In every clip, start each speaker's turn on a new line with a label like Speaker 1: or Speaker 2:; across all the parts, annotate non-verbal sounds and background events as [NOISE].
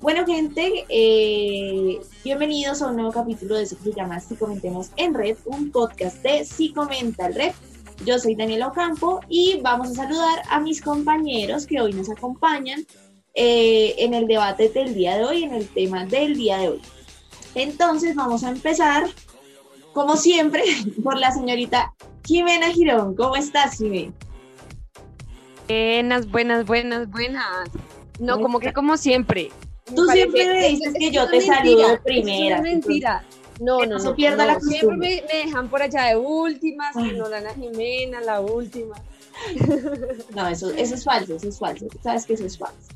Speaker 1: Bueno, gente, eh, bienvenidos a un nuevo capítulo de se llama Si Comentemos en Red, un podcast de Si Comenta el Red. Yo soy Daniela Ocampo y vamos a saludar a mis compañeros que hoy nos acompañan eh, en el debate del día de hoy, en el tema del día de hoy. Entonces vamos a empezar, como siempre, [LAUGHS] por la señorita Jimena Girón. ¿Cómo estás, Jimena?
Speaker 2: Buenas, buenas, buenas, buenas. No, como que como siempre.
Speaker 1: Tú siempre me dices que yo te saludo de primera.
Speaker 2: Es mentira. No, no, no.
Speaker 1: pierda la
Speaker 2: Siempre me, me, dejan por allá de últimas, que no dan a Jimena, la última. [LAUGHS]
Speaker 1: No, eso, eso es falso, eso es falso. Sabes que eso es falso.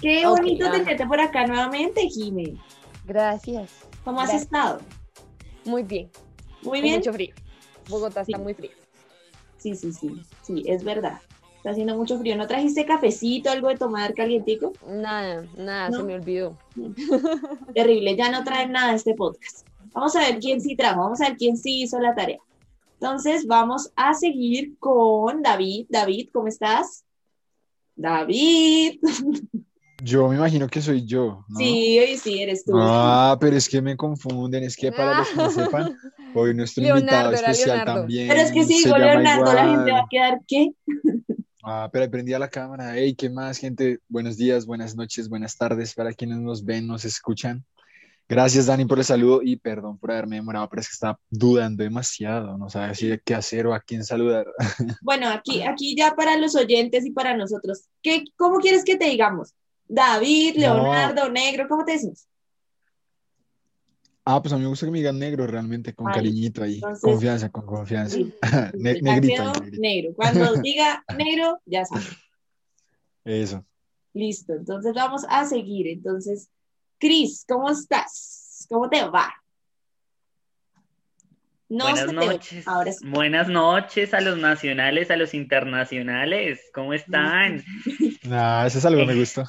Speaker 1: Qué bonito okay, tenerte por acá nuevamente, Jimé.
Speaker 2: Gracias.
Speaker 1: ¿Cómo
Speaker 2: Gracias.
Speaker 1: has estado?
Speaker 2: Muy bien.
Speaker 1: Muy bien.
Speaker 2: mucho frío. Bogotá
Speaker 1: Sí.
Speaker 2: está muy frío.
Speaker 1: Sí, sí, sí. Sí, es verdad. Está haciendo mucho frío. ¿No trajiste cafecito, algo de tomar calientico?
Speaker 2: Nada, nada,
Speaker 1: ¿No?
Speaker 2: se me olvidó.
Speaker 1: Terrible, ya no traen nada a este podcast. Vamos a ver quién sí trajo, vamos a ver quién sí hizo la tarea. Entonces vamos a seguir con David. David, ¿cómo estás? David. [LAUGHS]
Speaker 3: Yo me imagino que soy yo, ¿no?
Speaker 1: Sí, hoy sí eres tú.
Speaker 3: Ah, pero es que me confunden, es que para los que no [LAUGHS] sepan, hoy nuestro
Speaker 2: Leonardo,
Speaker 3: invitado especial
Speaker 2: Leonardo.
Speaker 3: también
Speaker 1: Pero es que si
Speaker 3: se
Speaker 1: digo
Speaker 3: llama
Speaker 1: Leonardo, la gente va a quedar, ¿qué?
Speaker 3: Ah, pero ahí prendí a la cámara. Hey, ¿qué más, gente? Buenos días, buenas noches, buenas tardes para quienes nos ven, nos escuchan. Gracias, Dani, por el saludo y perdón por haberme demorado, pero es que estaba dudando demasiado, no sabía si qué hacer o a quién saludar. [LAUGHS]
Speaker 1: Bueno, aquí, aquí ya para los oyentes y para nosotros, ¿qué, ¿cómo quieres que te digamos? David,
Speaker 3: No.
Speaker 1: Leonardo, Negro, ¿cómo te decimos?
Speaker 3: Ah, pues a mí me gusta que me digan negro realmente, con
Speaker 1: Ay,
Speaker 3: cariñito ahí,
Speaker 1: entonces-
Speaker 3: confianza, con confianza.
Speaker 1: Sí. [LAUGHS]
Speaker 3: Ne- negrito, ahí, negrito.
Speaker 1: negro. Cuando [LAUGHS] diga negro, ya sabes.
Speaker 3: Eso.
Speaker 1: Listo, entonces vamos a seguir. Entonces, Cris, ¿cómo estás? ¿Cómo te va? No
Speaker 4: Buenas
Speaker 1: se te oye.
Speaker 4: noches.
Speaker 1: Ahora sí.
Speaker 4: Buenas noches a los nacionales, a los internacionales. ¿Cómo están? [LAUGHS]
Speaker 3: Ah, ese saludo me gustó.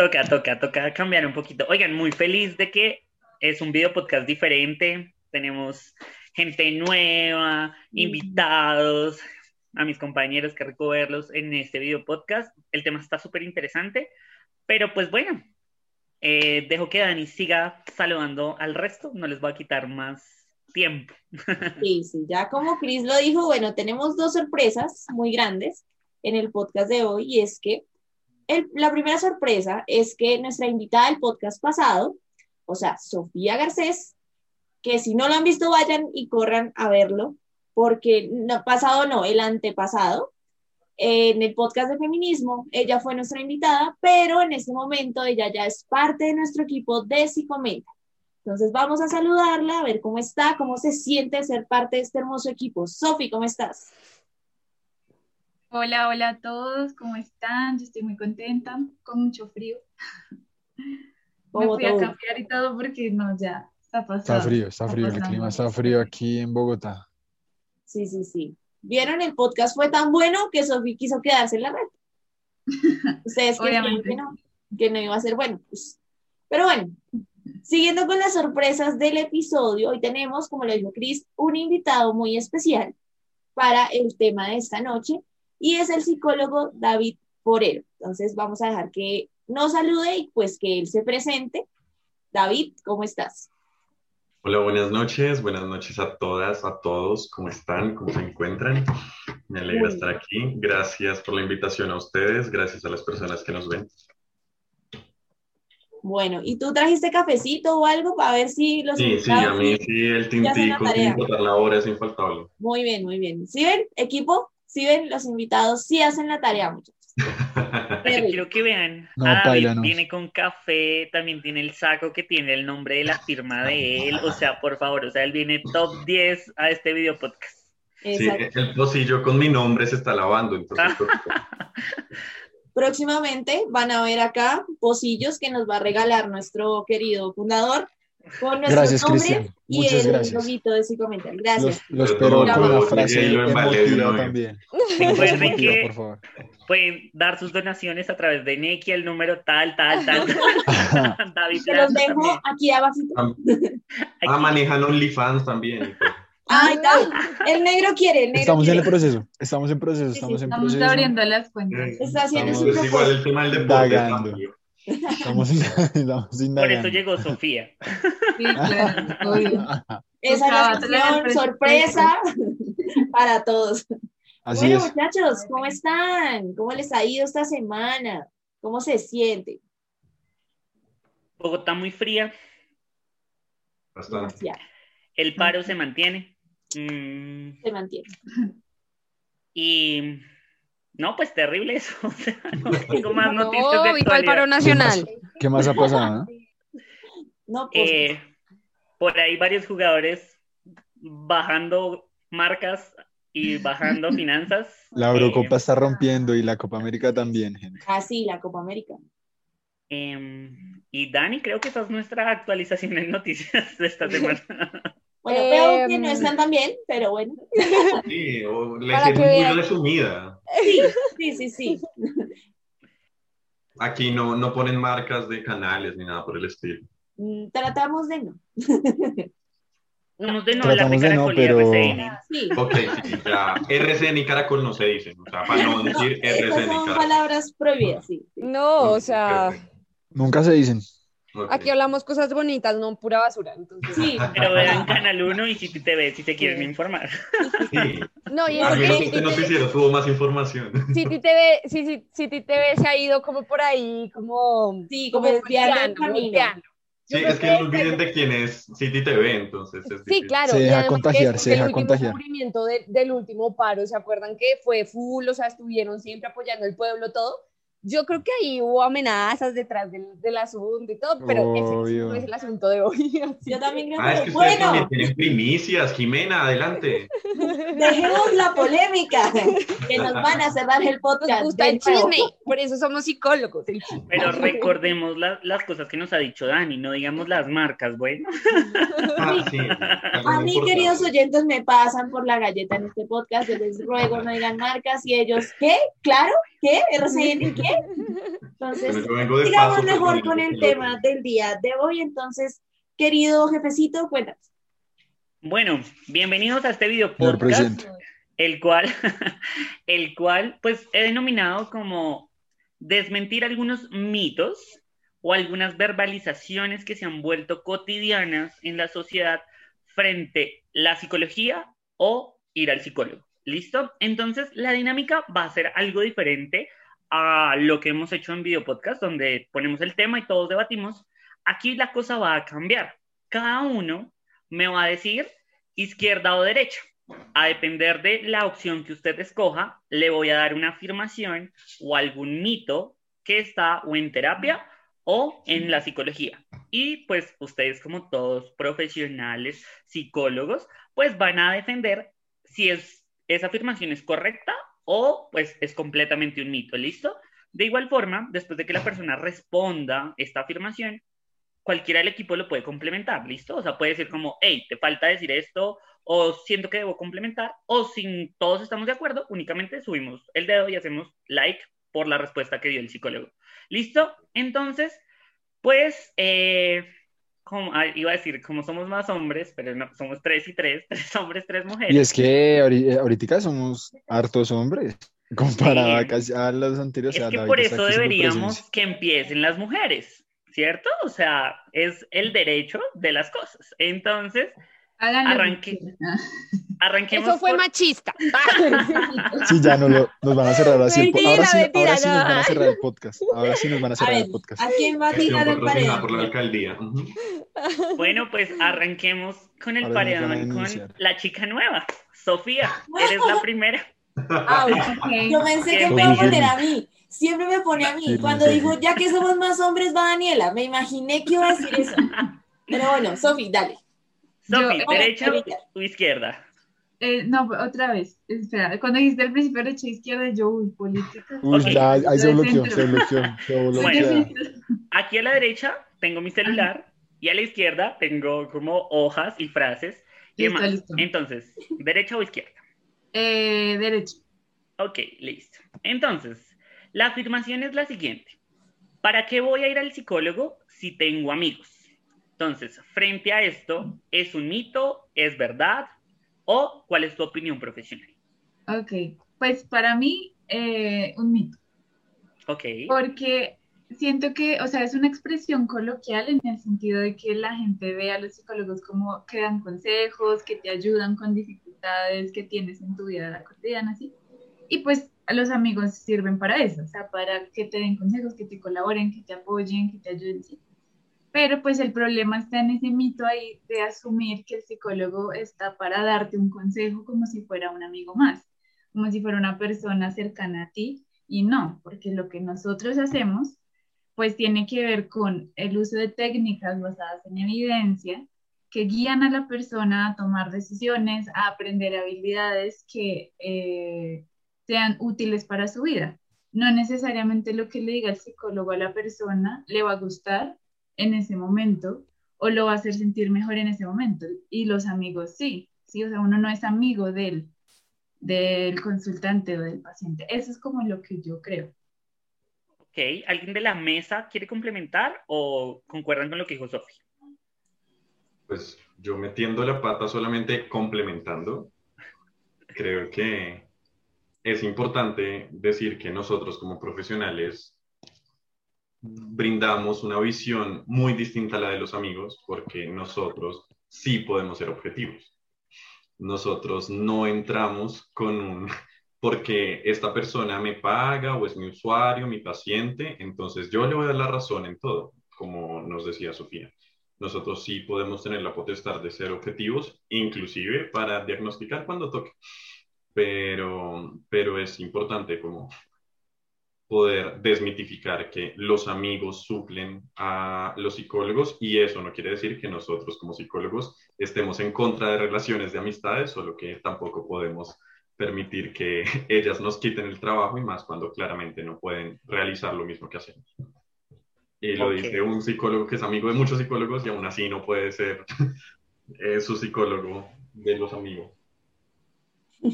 Speaker 4: Toca, toca, toca cambiar un poquito. Oigan, muy feliz de que es un video podcast diferente. Tenemos gente nueva, invitados, a mis compañeros, que rico verlos en este video podcast. El tema está súper interesante, pero pues bueno, eh, dejo que Dani siga saludando al resto. No les voy a quitar más tiempo. [LAUGHS]
Speaker 1: Sí, sí, ya como Cris lo dijo, bueno, tenemos dos sorpresas muy grandes en el podcast de hoy y es que la primera sorpresa es que nuestra invitada del podcast pasado, o sea, Sofía Garcés, que si no lo han visto vayan y corran a verlo, porque no, pasado no, el antepasado, en el podcast de feminismo, ella fue nuestra invitada, pero en este momento ella ya es parte de nuestro equipo de Psicomenta. Entonces vamos a saludarla, a ver cómo está, cómo se siente ser parte de este hermoso equipo. Sofi, ¿cómo estás?
Speaker 5: Hola, hola a todos, ¿cómo están? Yo estoy muy contenta, con mucho frío. Me fui a cambiar y todo porque no, ya está pasando.
Speaker 3: Está frío, está frío, el clima está frío aquí en Bogotá.
Speaker 1: Sí, sí, sí. ¿Vieron? El podcast fue tan bueno que Sofi quiso quedarse en la red. [LAUGHS] Ustedes creían que no, que no iba a ser bueno. pues. Pero bueno, siguiendo con las sorpresas del episodio, hoy tenemos, como lo dijo Cris, un invitado muy especial para el tema de esta noche y es el psicólogo David Porero. Entonces vamos a dejar que nos salude y pues que él se presente. David, ¿cómo estás?
Speaker 6: Hola, buenas noches, buenas noches a todas, a todos, ¿cómo están? ¿Cómo se encuentran? Me alegra estar aquí. Gracias por la invitación a ustedes, gracias a las personas que nos ven.
Speaker 1: Bueno, ¿y tú trajiste cafecito o algo para ver si los
Speaker 6: Sí, sí, a mí sí, el tintico, sin importar la hora, es infaltable.
Speaker 1: Muy bien, muy bien. ¿Sí ven, equipo? ¿Sí ven? Los invitados sí hacen la tarea, muchachos. [LAUGHS]
Speaker 4: Yo quiero que vean.
Speaker 3: No,
Speaker 4: a David
Speaker 3: paila, no.
Speaker 4: viene con café, también tiene el saco que tiene el nombre de la firma de él. O sea, por favor, o sea, él viene top 10 a este video podcast.
Speaker 6: Sí, el pocillo con mi nombre se está lavando, entonces pues, [LAUGHS]
Speaker 1: Próximamente van a ver acá pocillos que nos va a regalar nuestro querido fundador con nuestros
Speaker 3: Gracias,
Speaker 1: nombres
Speaker 3: Cristian.
Speaker 1: y
Speaker 3: Muchas
Speaker 1: el
Speaker 3: gracias.
Speaker 1: loguito de psicomental. Gracias.
Speaker 6: Perdón,
Speaker 3: espero con una
Speaker 1: por-
Speaker 3: frase
Speaker 6: lo
Speaker 3: emotiva también. [LAUGHS]
Speaker 4: Recuerden
Speaker 3: Emotiva,
Speaker 4: que
Speaker 3: por favor.
Speaker 4: pueden dar sus donaciones a través de Neki, el número tal, tal, tal. [LAUGHS] [LAUGHS] David
Speaker 1: Se los dejo
Speaker 4: también.
Speaker 1: aquí abajito.
Speaker 6: Ah, ah, manejan OnlyFans también. y pues.
Speaker 1: Ay, David, el negro quiere, el negro
Speaker 3: Estamos en el proceso, estamos en proceso,
Speaker 1: Sí, sí,
Speaker 3: estamos en
Speaker 5: Estamos
Speaker 3: proceso.
Speaker 5: abriendo las cuentas.
Speaker 1: Está haciendo
Speaker 3: Estamos-
Speaker 1: su
Speaker 6: Es igual el tema del deporte.
Speaker 3: Estamos,
Speaker 4: Por eso llegó Sofía.
Speaker 5: Sí, claro, [LAUGHS] obvio.
Speaker 1: Esa es la sorpresa para todos.
Speaker 3: Así
Speaker 1: bueno,
Speaker 3: es.
Speaker 1: muchachos, ¿cómo están? ¿Cómo les ha ido esta semana? ¿Cómo se siente?
Speaker 4: Bogotá muy fría,
Speaker 6: Bastante.
Speaker 1: Ya,
Speaker 4: el paro se mantiene. Mm,
Speaker 1: se mantiene.
Speaker 4: y no, pues terrible eso. [LAUGHS] O sea, no tengo más noticias de
Speaker 2: No, ¿y cuál paro nacional?
Speaker 3: ¿Qué más ha pasado? no?
Speaker 1: No, pues,
Speaker 4: Eh, por ahí varios jugadores bajando marcas y bajando [LAUGHS] finanzas.
Speaker 3: La
Speaker 4: Eh,
Speaker 3: Eurocopa está rompiendo y la Copa América también, gente.
Speaker 1: así, la Copa América.
Speaker 4: em, y Dani, creo que esa es nuestra actualización en noticias de esta [LAUGHS] semana.
Speaker 1: Bueno,
Speaker 2: Em,
Speaker 1: veo que no están tan bien, pero bueno. [LAUGHS]
Speaker 6: Sí, o le
Speaker 2: Para
Speaker 6: sirve
Speaker 2: que
Speaker 6: muy resumida.
Speaker 1: Sí, sí, sí, sí. [LAUGHS]
Speaker 6: Aquí no, no ponen marcas de canales ni nada por el estilo.
Speaker 1: Mm, Tratamos de no.
Speaker 4: Vamos de nuevo a la
Speaker 3: Tratamos de no,
Speaker 4: Caracol y
Speaker 3: pero-
Speaker 4: RCN.
Speaker 1: Sí,
Speaker 6: Ok, sí, ya. RCN y Caracol no se dicen. O sea, para no decir RCN y
Speaker 1: son
Speaker 6: Caracol.
Speaker 1: palabras prohibidas, sí. sí.
Speaker 2: No, o sea,
Speaker 3: Nunca se dicen.
Speaker 6: Ok.
Speaker 2: aquí hablamos cosas bonitas, no pura basura. Entonces,
Speaker 1: Sí,
Speaker 4: Pero [LAUGHS] vean Canal 1 y City TV si se quieren informar.
Speaker 6: Sí.
Speaker 2: no, y es
Speaker 6: Al
Speaker 2: que
Speaker 6: menos
Speaker 2: City
Speaker 6: este
Speaker 2: TV,
Speaker 6: noticiero tuvo más información.
Speaker 2: City TV, sí, sí, City TV se ha ido como por ahí, como,
Speaker 1: Sí, como el camino.
Speaker 2: golpeando.
Speaker 6: Sí, es que no olviden de quién es City TV, entonces es
Speaker 2: Sí,
Speaker 6: difícil.
Speaker 2: claro.
Speaker 3: Se deja contagiar, se
Speaker 2: el
Speaker 3: deja
Speaker 2: último
Speaker 3: contagiar.
Speaker 2: cubrimiento de- del último paro, ¿se acuerdan que fue full? O sea, estuvieron siempre apoyando al pueblo, todo. Yo creo que ahí hubo amenazas detrás del, del asunto y todo, pero ese no es el asunto de hoy. [LAUGHS] así
Speaker 1: Yo también creo
Speaker 6: Ah, es
Speaker 1: que,
Speaker 6: ustedes
Speaker 1: bueno,
Speaker 6: también tienen primicias. Jimena, adelante.
Speaker 1: dejemos la polémica, que nos van a cerrar el
Speaker 2: Nos
Speaker 1: podcast.
Speaker 2: gusta el chisme, por eso somos psicólogos. el chisme.
Speaker 4: Pero recordemos la- las cosas que nos ha dicho Dani, no digamos las marcas, bueno.
Speaker 6: Ah, sí. [LAUGHS]
Speaker 1: A mí, queridos oyentes, me pasan por la galleta en este podcast. Yo les ruego no digan marcas y ellos, ¿qué? ¿Claro? ¿Qué? ¿RCN? ¿Qué? Entonces, sigamos mejor con el tema del día de hoy. Entonces, querido jefecito, cuéntanos.
Speaker 4: Bueno, bienvenidos a este video podcast, el cual, [LAUGHS] el cual, pues, he denominado como desmentir algunos mitos o algunas verbalizaciones que se han vuelto cotidianas en la sociedad frente la psicología o ir al psicólogo. ¿Listo? Entonces, la dinámica va a ser algo diferente a lo que hemos hecho en video podcast, donde ponemos el tema y todos debatimos. Aquí la cosa va a cambiar. Cada uno me va a decir izquierda o derecha. A depender de la opción que usted escoja, le voy a dar una afirmación o algún mito que está en terapia o en la psicología. Y pues ustedes como todos profesionales, psicólogos, pues van a defender si es, esa afirmación es correcta o pues es completamente un mito, ¿listo? De igual forma, después de que la persona responda esta afirmación, cualquiera del equipo lo puede complementar, ¿listo? O sea, puede decir como, hey, te falta decir esto, o siento que debo complementar, o si todos estamos de acuerdo, únicamente subimos el dedo y hacemos like por la respuesta que dio el psicólogo. ¿Listo? Entonces, pues, eh, como, ah, iba a decir, como somos más hombres, pero no, somos tres y tres, [LAUGHS] tres hombres, tres mujeres.
Speaker 3: Y es que eh, ahorita somos hartos hombres, [LAUGHS] comparado
Speaker 4: Sí.
Speaker 3: a, casi- a los anteriores.
Speaker 4: Es
Speaker 3: o sea,
Speaker 4: que
Speaker 3: David
Speaker 4: por eso deberíamos que empiecen las mujeres, ¿cierto? O sea, es el derecho de las cosas. Entonces. Arranque. arranquemos.
Speaker 2: Eso fue
Speaker 4: por-
Speaker 2: machista. [LAUGHS]
Speaker 3: Sí, ya no lo, nos van a cerrar así el podcast. Ahora sí,
Speaker 2: Mentira,
Speaker 3: ahora sí nos van a
Speaker 2: no.
Speaker 3: cerrar el [LAUGHS] podcast. Ahora sí nos van a
Speaker 1: A
Speaker 3: cerrar
Speaker 1: ver,
Speaker 3: el podcast.
Speaker 1: ¿a quién va a tirar el
Speaker 6: patrocinada por la
Speaker 1: paredón?
Speaker 6: alcaldía.
Speaker 4: Bueno, pues arranquemos con el paredón con la chica nueva. Sofía, eres la [LAUGHS] primera.
Speaker 5: Ok.
Speaker 1: Yo pensé que me iba a poner a mí. Siempre me pone a mí. Cuando
Speaker 3: sí.
Speaker 1: dijo, ya que somos más hombres, va Daniela. Me imaginé que iba a decir eso. Pero bueno, Sofi, dale.
Speaker 4: Sofi, derecha o izquierda.
Speaker 5: Eh, no, otra vez. Espera, cuando dijiste al principio derecha e izquierda, yo, uy, política.
Speaker 3: Uy,
Speaker 4: Ok.
Speaker 3: ya, ahí se bloqueó,
Speaker 5: centro.
Speaker 3: se bloqueó, se [LAUGHS] bloquea.
Speaker 4: Aquí a la derecha tengo mi celular Y a la izquierda tengo como hojas y frases. ¿Qué
Speaker 5: Listo,
Speaker 4: más?
Speaker 5: listo.
Speaker 4: Entonces, ¿derecha o izquierda?
Speaker 5: Eh, derecho.
Speaker 4: Ok, listo. Entonces, la afirmación es la siguiente. ¿Para qué voy a ir al psicólogo si tengo amigos? Entonces, frente a esto, ¿es un mito? ¿Es verdad? ¿O cuál es tu opinión profesional?
Speaker 5: Ok, pues para mí, eh, un mito.
Speaker 4: Ok.
Speaker 5: Porque siento que, o sea, es una expresión coloquial en el sentido de que la gente ve a los psicólogos como que dan consejos, que te ayudan con dificultades que tienes en tu vida cotidiana, así. Y pues los amigos sirven para eso, o sea, para que te den consejos, que te colaboren, que te apoyen, que te ayuden, sí. Pero pues el problema está en ese mito ahí de asumir que el psicólogo está para darte un consejo como si fuera un amigo más, como si fuera una persona cercana a ti y no, porque lo que nosotros hacemos pues tiene que ver con el uso de técnicas basadas en evidencia que guían a la persona a tomar decisiones, a aprender habilidades que eh, sean útiles para su vida. No necesariamente lo que le diga el psicólogo a la persona le va a gustar en ese momento o lo va a hacer sentir mejor en ese momento. Y los amigos sí, sí, o sea, uno no es amigo del, del consultante o del paciente. Eso es como lo que yo creo.
Speaker 4: Ok, ¿alguien de la mesa quiere complementar o concuerdan con lo que dijo Sofía?
Speaker 6: Pues yo metiendo la pata solamente complementando, creo que es importante decir que nosotros como profesionales brindamos una visión muy distinta a la de los amigos porque nosotros sí podemos ser objetivos. Nosotros no entramos con un porque esta persona me paga o es mi usuario, mi paciente, entonces yo le voy a dar la razón en todo, como nos decía Sofía. Nosotros sí podemos tener la potestad de ser objetivos, inclusive para diagnosticar cuando toque. Pero, pero es importante como poder desmitificar que los amigos suplen a los psicólogos y eso no quiere decir que nosotros como psicólogos estemos en contra de relaciones de amistades, solo que tampoco podemos permitir que [LAUGHS] ellas nos quiten el trabajo y más cuando claramente no pueden realizar lo mismo que hacemos. Y lo
Speaker 4: Ok.
Speaker 6: dice un psicólogo que es amigo de muchos psicólogos y aún así no puede ser [LAUGHS] eh, su psicólogo de los amigos.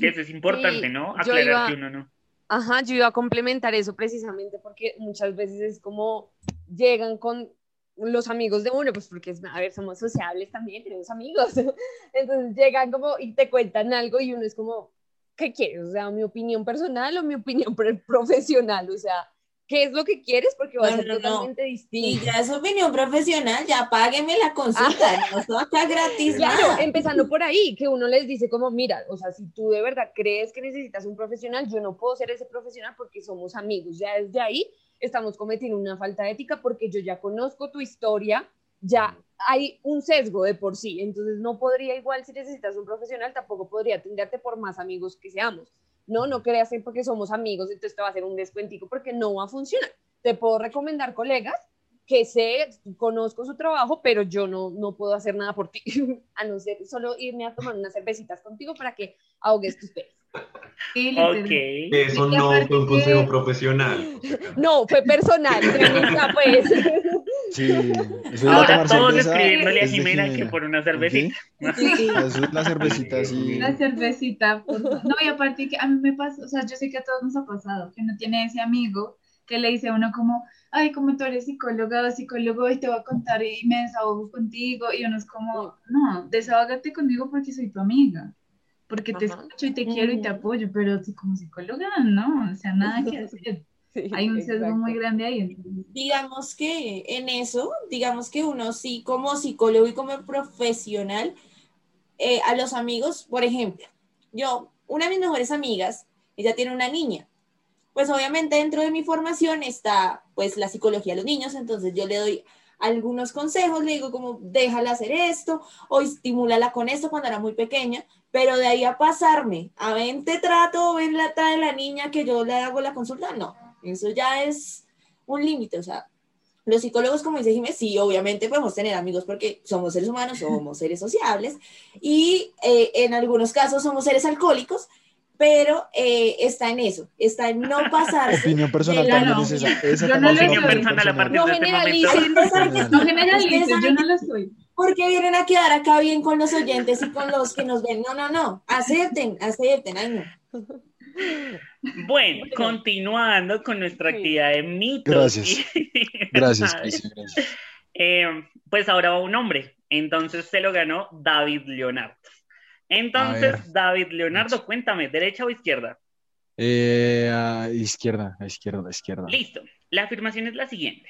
Speaker 4: Que [LAUGHS] eso es importante,
Speaker 2: Sí,
Speaker 4: ¿no? Aclarar
Speaker 2: iba-
Speaker 4: que uno no.
Speaker 2: Ajá, yo iba a complementar eso precisamente porque muchas veces es como llegan con los amigos de uno, pues porque, a ver, somos sociables también, tenemos amigos. [LAUGHS] Entonces llegan como y te cuentan algo y uno es como, ¿qué quieres? O sea, mi opinión personal o mi opinión pro- [LAUGHS] profesional, o sea, ¿qué es lo que quieres? Porque va a
Speaker 1: No,
Speaker 2: ser
Speaker 1: no, no.
Speaker 2: totalmente
Speaker 1: Y
Speaker 2: distinto.
Speaker 1: ya es opinión profesional, ya págueme la consulta, no esto acá gratis.
Speaker 2: Claro,
Speaker 1: nada.
Speaker 2: empezando [LAUGHS] por ahí, que uno les dice como, mira, o sea, si tú de verdad crees que necesitas un profesional, yo no puedo ser ese profesional porque somos amigos. Ya desde ahí estamos cometiendo una falta ética porque yo ya conozco tu historia, ya hay un sesgo de por sí, entonces no podría igual si necesitas un profesional, tampoco podría atenderte por más amigos que seamos. No, no creas que porque somos amigos, entonces te va a hacer un descuentico porque no va a funcionar. Te puedo recomendar colegas que sé, conozco su trabajo, pero yo no, no puedo hacer nada por ti, [LAUGHS] a no ser solo irme a tomar unas cervecitas contigo para que ahogues tus penas.
Speaker 5: Sí, literal.
Speaker 4: Ok.
Speaker 6: Eso no fue un
Speaker 5: que-
Speaker 6: consejo profesional. [LAUGHS]
Speaker 2: No, fue personal, [LAUGHS] pues.
Speaker 3: Sí,
Speaker 4: Ahora
Speaker 3: tomar
Speaker 4: todos escribiéndole a Jimena que por una cervecita.
Speaker 1: Sí.
Speaker 3: Eso es la cervecita, sí.
Speaker 5: La cervecita, por. No, y aparte que a mí me pasa, o sea, yo sé que a todos nos ha pasado, que uno tiene ese amigo que le dice a uno como, ay, como tú eres psicóloga o psicólogo y te voy a contar y me desahogo contigo, y uno es como, no, desahógate conmigo porque soy tu amiga, porque te
Speaker 2: Ajá.
Speaker 5: escucho y te quiero y te apoyo, pero como psicóloga, no, o sea, nada que [LAUGHS] hacer.
Speaker 2: Sí,
Speaker 5: Hay un sesgo
Speaker 2: exacto.
Speaker 5: muy grande ahí.
Speaker 1: digamos que en eso, digamos que uno sí como psicólogo y como profesional, eh, a los amigos, por ejemplo, yo, una de mis mejores amigas, ella tiene una niña. Pues obviamente dentro de mi formación está pues la psicología de los niños, entonces yo le doy algunos consejos, le digo como déjala hacer esto o estimúlala con esto cuando era muy pequeña, pero de ahí a pasarme a ven te trato, ven la trae la niña que yo le hago la consulta, no, eso ya es un límite, o sea, los psicólogos, como dice Jiménez, sí, obviamente podemos tener amigos porque somos seres humanos, somos seres sociables y eh, en algunos casos somos seres alcohólicos, pero eh, está en eso, está en no [LAUGHS] pasarse.
Speaker 3: Opinión personal
Speaker 1: la-
Speaker 3: también
Speaker 5: no.
Speaker 3: es esa. esa
Speaker 5: Yo no
Speaker 3: es
Speaker 5: lo soy.
Speaker 4: personal a
Speaker 2: No
Speaker 4: de este
Speaker 2: generalicen.
Speaker 5: No [LAUGHS] generalices,
Speaker 1: Ustedes
Speaker 5: yo no lo soy.
Speaker 1: porque vienen a quedar acá bien con los oyentes y con los que nos ven. No, no, no. Acepten, acepten. Ay, no. [LAUGHS]
Speaker 4: Bueno, continuando con nuestra
Speaker 2: Sí.
Speaker 4: actividad de mitos.
Speaker 3: Gracias. [LAUGHS] Gracias, gracias.
Speaker 4: Eh, pues ahora va un hombre. Entonces se lo ganó David Leonardo. Entonces. David Leonardo, cuéntame, ¿derecha o izquierda?
Speaker 3: Eh, a izquierda, a izquierda, a izquierda.
Speaker 4: Listo. La afirmación es la siguiente.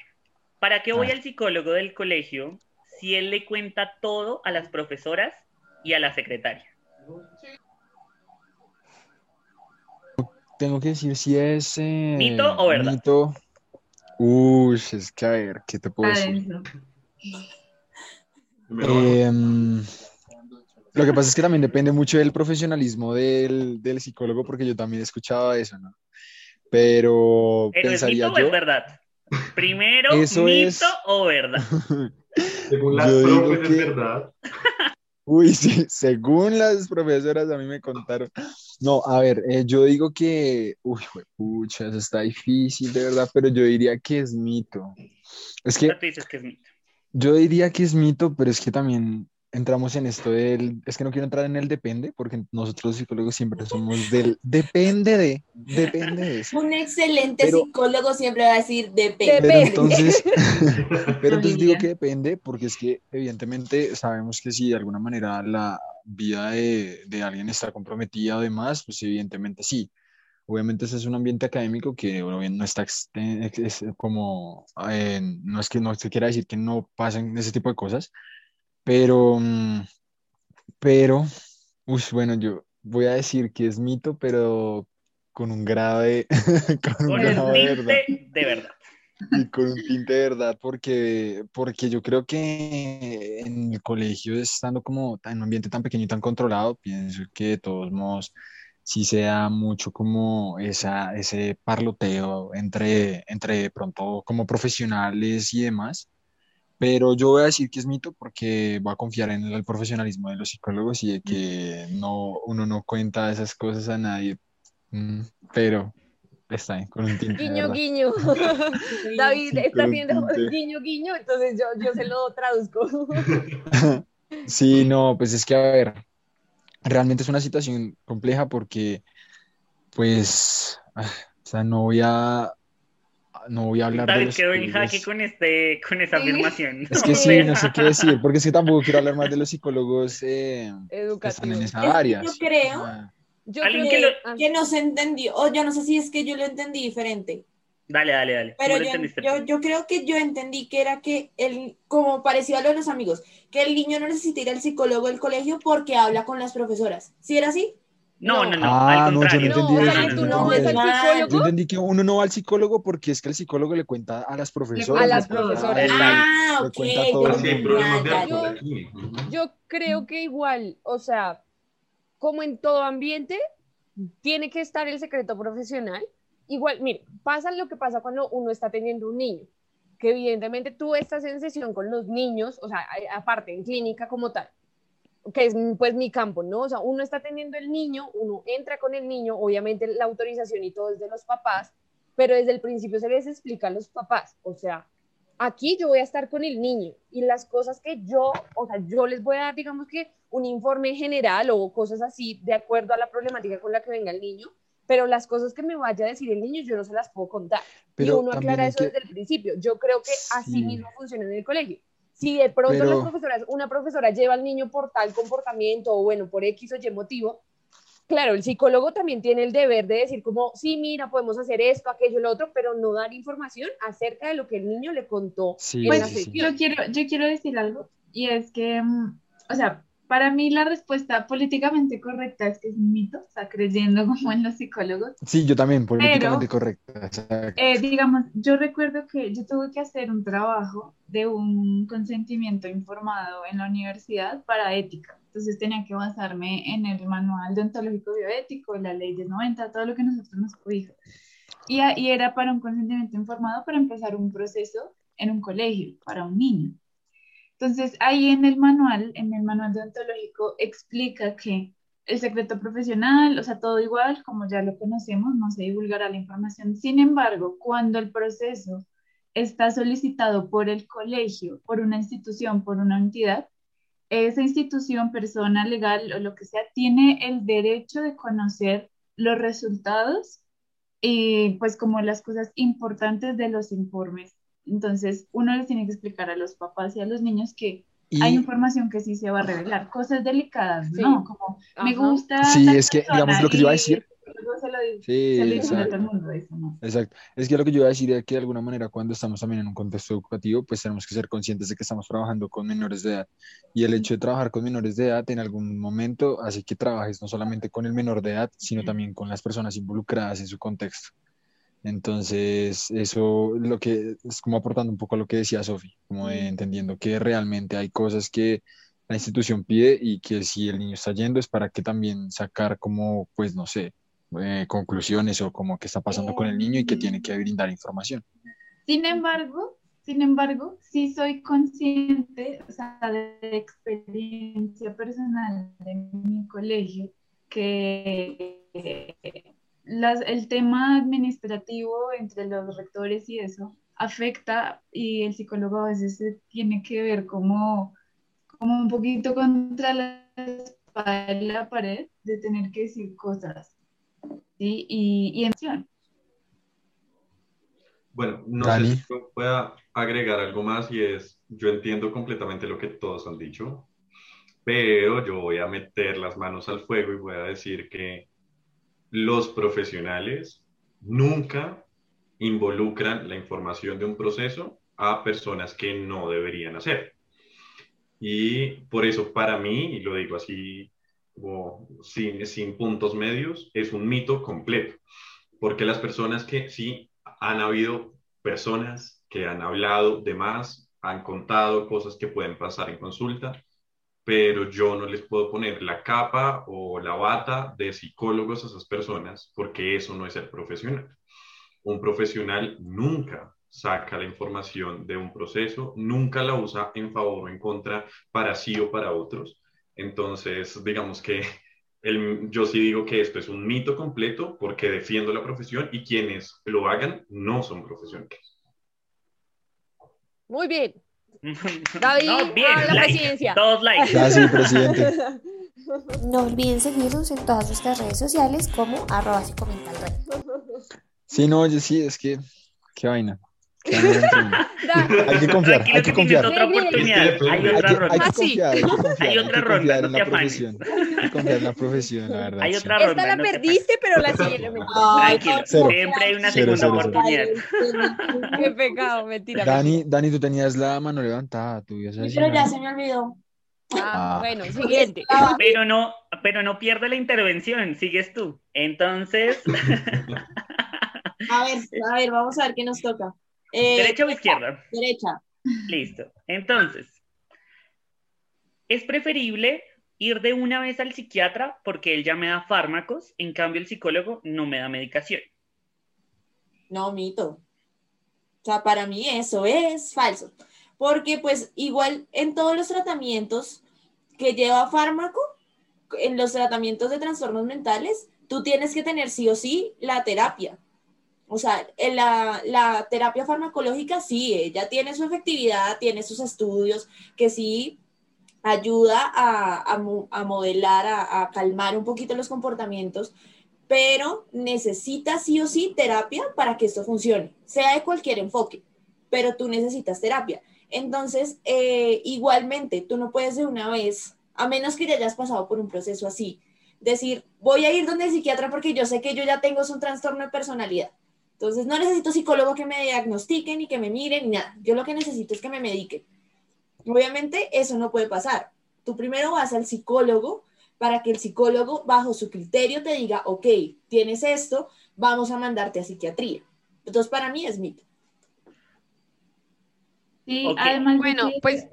Speaker 4: ¿Para qué voy
Speaker 3: Ah.
Speaker 4: al psicólogo del colegio si él le cuenta todo a las profesoras y a la secretaria?
Speaker 3: Tengo que decir si es. eh,
Speaker 4: ¿Mito o verdad?
Speaker 3: Mito. Uy, es que a ver, ¿qué te puedo decir? Em, lo que pasa es que también depende mucho del profesionalismo del, del psicólogo, porque yo también escuchaba eso, ¿no? Pero
Speaker 4: ¿Pero es
Speaker 3: pensaría
Speaker 4: mito o es verdad? Primero,
Speaker 3: Eso
Speaker 4: mito
Speaker 3: es-
Speaker 4: o verdad. [LAUGHS]
Speaker 6: según las
Speaker 3: yo digo que-
Speaker 6: es verdad.
Speaker 3: Uy, [LAUGHS] sí, según las profesoras a mí me contaron. No, a ver, eh, yo digo que, uy, pucha, eso está difícil de verdad, pero yo diría que es mito. Es que
Speaker 4: Tú dices que es mito.
Speaker 3: yo diría que es mito, pero es que también entramos en esto del, es que no quiero entrar en el depende, porque nosotros los psicólogos siempre somos del depende de, depende de eso.
Speaker 1: Un excelente
Speaker 3: Pero-
Speaker 1: psicólogo siempre va a decir depende.
Speaker 3: Pero entonces, [LAUGHS] pero entonces digo que depende, porque es que evidentemente sabemos que si de alguna manera la vida de, de alguien está comprometida o demás, pues evidentemente sí. Obviamente ese es un ambiente académico que bueno, bien, no está como, eh, no es que no se quiera decir que no pasen ese tipo de cosas, pero, mm, pero, uy, bueno, yo voy a decir que es mito, pero con un grado de, [LAUGHS] con un grado de verdad
Speaker 4: tinte de verdad.
Speaker 3: y con un tinte de verdad, porque, porque yo creo que en el colegio, estando como en un ambiente tan pequeño y tan controlado, pienso que de todos modos sí se da mucho como esa, ese parloteo entre, entre de pronto como profesionales y demás. Pero yo voy a decir que es mito porque voy a confiar en el profesionalismo de los psicólogos y de que no, uno no cuenta esas cosas a nadie. Mm, Pero está bien, con un tinte
Speaker 2: Guiño, guiño. [LAUGHS] [LAUGHS] David
Speaker 3: Sí,
Speaker 2: está haciendo guiño, guiño, entonces yo, yo se lo traduzco. [LAUGHS]
Speaker 3: Sí, no, pues es que a ver, realmente es una situación compleja porque, pues, ah, o sea, no voy a, no voy a hablar de los
Speaker 4: quedó en jaque con, este, con esa afirmación. [LAUGHS]
Speaker 3: Es que sí, no sé qué decir, [LAUGHS] porque es que tampoco quiero hablar más de los psicólogos eh, que están en
Speaker 1: Es
Speaker 3: esa área.
Speaker 1: yo creo-
Speaker 3: Ah,
Speaker 2: Yo creo
Speaker 4: que lo-
Speaker 1: Que no se entendió, o yo no sé si es que yo lo entendí diferente,
Speaker 4: Dale, dale, dale.
Speaker 1: pero
Speaker 4: ¿Cómo lo
Speaker 1: yo, yo creo que yo entendí que era que el, como parecido a lo de los amigos, que el niño no necesita ir al psicólogo del colegio porque habla con las profesoras. ¿Sí era así?
Speaker 4: No, no, no,
Speaker 3: Ah,
Speaker 4: al
Speaker 3: no, yo no entendí
Speaker 2: No,
Speaker 3: eso, yo no
Speaker 2: no
Speaker 3: entendí. Yo entendí que uno no va al psicólogo porque es que el psicólogo le cuenta a las profesoras.
Speaker 2: A las profesoras.
Speaker 1: Ah, ok.
Speaker 3: cuenta a todo
Speaker 1: yo-.
Speaker 2: Yo creo que igual, o sea, como en todo ambiente, tiene que estar el secreto profesional. Igual, mire, pasa lo que pasa cuando uno está teniendo un niño, que evidentemente tú estás en sesión con los niños, o sea, aparte en clínica como tal, que es pues mi campo, ¿no? O sea, uno está teniendo el niño, uno entra con el niño, obviamente la autorización y todo es de los papás, pero desde el principio se les explica a los papás, o sea, aquí yo voy a estar con el niño y las cosas que yo, o sea, yo les voy a dar, digamos que un informe general o cosas así de acuerdo a la problemática con la que venga el niño, pero las cosas que me vaya a decir el niño yo no se las puedo contar.
Speaker 3: Pero
Speaker 2: y uno aclara eso
Speaker 3: que-
Speaker 2: desde el principio. Yo creo que así
Speaker 3: Sí.
Speaker 2: mismo funciona en el colegio. Si de pronto
Speaker 3: Pero-
Speaker 2: las profesoras, una profesora lleva al niño por tal comportamiento o bueno, por X o Y motivo, claro, el psicólogo también tiene el deber de decir como, sí, mira, podemos hacer esto, aquello, lo otro, pero no dar información acerca de lo que el niño le contó
Speaker 3: Sí,
Speaker 2: en
Speaker 5: Pues
Speaker 2: la
Speaker 3: sí, sí.
Speaker 5: yo quiero, yo quiero decir algo, y es que, mm, o sea, para mí la respuesta políticamente correcta es que es un mito, o sea, creyendo como en los psicólogos.
Speaker 3: Sí, yo también, políticamente correcta. exacto.
Speaker 5: Eh, digamos, yo recuerdo que yo tuve que hacer un trabajo de un consentimiento informado en la universidad para ética. Entonces tenía que basarme en el manual deontológico bioético, la ley de 90, todo lo que nosotros nos cobija. Y, y era para un consentimiento informado para empezar un proceso en un colegio, para un niño. Entonces ahí en el manual, en el manual deontológico, explica que el secreto profesional, o sea, todo igual, como ya lo conocemos, no se divulgará la información. Sin embargo, cuando el proceso está solicitado por el colegio, por una institución, por una entidad, esa institución, persona legal o lo que sea, tiene el derecho de conocer los resultados y pues como las cosas importantes de los informes. Entonces, uno les tiene que explicar a los papás y a los niños que hay información que sí se va a revelar, cosas delicadas, ¿no? Como me gusta.
Speaker 3: Sí, es que, digamos, lo que yo iba a decir.
Speaker 5: Se lo,
Speaker 3: Sí,
Speaker 5: se lo
Speaker 3: exacto.
Speaker 5: todo el mundo eso, ¿no?
Speaker 3: Exacto. Es que lo que yo iba a decir es que de alguna manera cuando estamos también en un contexto educativo, pues tenemos que ser conscientes de que estamos trabajando con menores de edad. Y el hecho de trabajar con menores de edad en algún momento hace que trabajes no solamente con el menor de edad, sino también con las personas involucradas en su contexto. Entonces, eso lo que es como aportando un poco a lo que decía Sofi, como de entendiendo que realmente hay cosas que la institución pide y que si el niño está yendo es para que también sacar como, pues no sé, eh, conclusiones o como qué está pasando con el niño y que tiene que brindar información.
Speaker 5: Sin embargo, sin embargo, sí soy consciente, o sea, de experiencia personal de mi colegio, que las- el tema administrativo entre los rectores y eso afecta y el psicólogo a veces se tiene que ver como, como un poquito contra la la pared de tener que decir cosas, ¿sí? Y, y emoción.
Speaker 6: Bueno, no
Speaker 3: Dani.
Speaker 6: sé si pueda agregar algo más y es, yo entiendo completamente lo que todos han dicho, pero yo voy a meter las manos al fuego y voy a decir que los profesionales nunca involucran la información de un proceso a personas que no deberían hacer. Y por eso para mí, y lo digo así sin, sin puntos medios, es un mito completo. Porque las personas que sí han habido personas que han hablado de más, han contado cosas que pueden pasar en consulta, pero yo no les puedo poner la capa o la bata de psicólogos a esas personas porque eso no es ser profesional. Un profesional nunca saca la información de un proceso, nunca la usa en favor o en contra para sí o para otros. Entonces, digamos que el, yo sí digo que esto es un mito completo porque defiendo la profesión y quienes lo hagan no son profesionales.
Speaker 2: Muy bien. David,
Speaker 4: No, bien,
Speaker 2: a la
Speaker 4: like,
Speaker 2: presidencia.
Speaker 4: Todos likes.
Speaker 3: Presidente. [LAUGHS]
Speaker 7: No olviden seguirnos en todas nuestras redes sociales como arroba psicomental red.
Speaker 3: Sí, no, oye, sí, es que, qué vaina. [LAUGHS] Hay que confiar,
Speaker 4: Tranquilo
Speaker 3: hay que confiar.
Speaker 4: otra oportunidad. Hay
Speaker 6: Hay
Speaker 3: Hay
Speaker 4: otra
Speaker 3: que,
Speaker 4: ronda.
Speaker 3: hay que
Speaker 2: Ah,
Speaker 3: confiar, hay que confiar,
Speaker 4: Hay otra
Speaker 3: que
Speaker 4: ronda,
Speaker 3: confiar
Speaker 4: no
Speaker 3: en la profesión. Hay que confiar en la profesión, la verdad.
Speaker 4: Hay
Speaker 3: sí.
Speaker 4: otra ronda.
Speaker 2: Esta la
Speaker 4: no te
Speaker 2: perdiste, pero la siguiente
Speaker 4: Tranquilo,
Speaker 3: Cero.
Speaker 4: siempre hay una
Speaker 3: Cero,
Speaker 4: segunda
Speaker 3: cero, cero.
Speaker 4: oportunidad.
Speaker 2: Qué pecado, mentira.
Speaker 3: Dani, Dani, tú tenías la mano levantada, tú ibas a
Speaker 1: Sí,
Speaker 3: decir
Speaker 1: pero ya se me olvidó.
Speaker 2: Ah,
Speaker 3: Ah.
Speaker 2: bueno, siguiente.
Speaker 4: Pero no, pero no pierde la intervención, sigues tú. Entonces, [LAUGHS]
Speaker 1: A ver, a ver, vamos a ver qué nos toca. Eh,
Speaker 4: ¿derecha o izquierda?
Speaker 1: Derecha.
Speaker 4: Listo. Entonces, es preferible ir de una vez al psiquiatra porque él ya me da fármacos, en cambio el psicólogo no me da medicación.
Speaker 1: No, mito. O sea, para mí eso es falso. Porque pues igual en todos los tratamientos que lleva fármaco, en los tratamientos de trastornos mentales, tú tienes que tener sí o sí la terapia. O sea, la, terapia farmacológica sí, ella tiene su efectividad, tiene sus estudios, que sí ayuda a, a mo- a modelar, a, calmar un poquito los comportamientos, pero necesitas sí o sí terapia para que esto funcione, sea de cualquier enfoque, pero tú necesitas terapia. Entonces, eh, igualmente, tú no puedes de una vez, a menos que ya hayas pasado por un proceso así, decir, voy a ir donde el psiquiatra porque yo sé que yo ya tengo un trastorno de personalidad. Entonces, no necesito psicólogo que me diagnostiquen ni que me miren ni nada. Yo lo que necesito es que me mediquen. Obviamente, eso no puede pasar. Tú primero vas al psicólogo para que el psicólogo, bajo su criterio, te diga, ok, tienes esto, vamos a mandarte a psiquiatría. Entonces, para mí es mito.
Speaker 5: Sí, además de
Speaker 2: Bueno,
Speaker 5: que-
Speaker 2: pues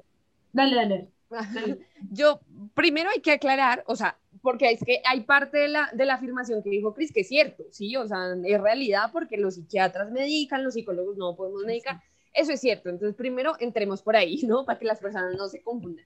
Speaker 5: Dale, dale. [LAUGHS]
Speaker 2: yo primero hay que aclarar, o sea, porque es que hay parte de la, de la afirmación que dijo Cris que es cierto, sí, o sea, es realidad porque los psiquiatras medican, los psicólogos no podemos medicar, eso es cierto, entonces primero entremos por ahí, ¿no? Para que las personas no se confundan.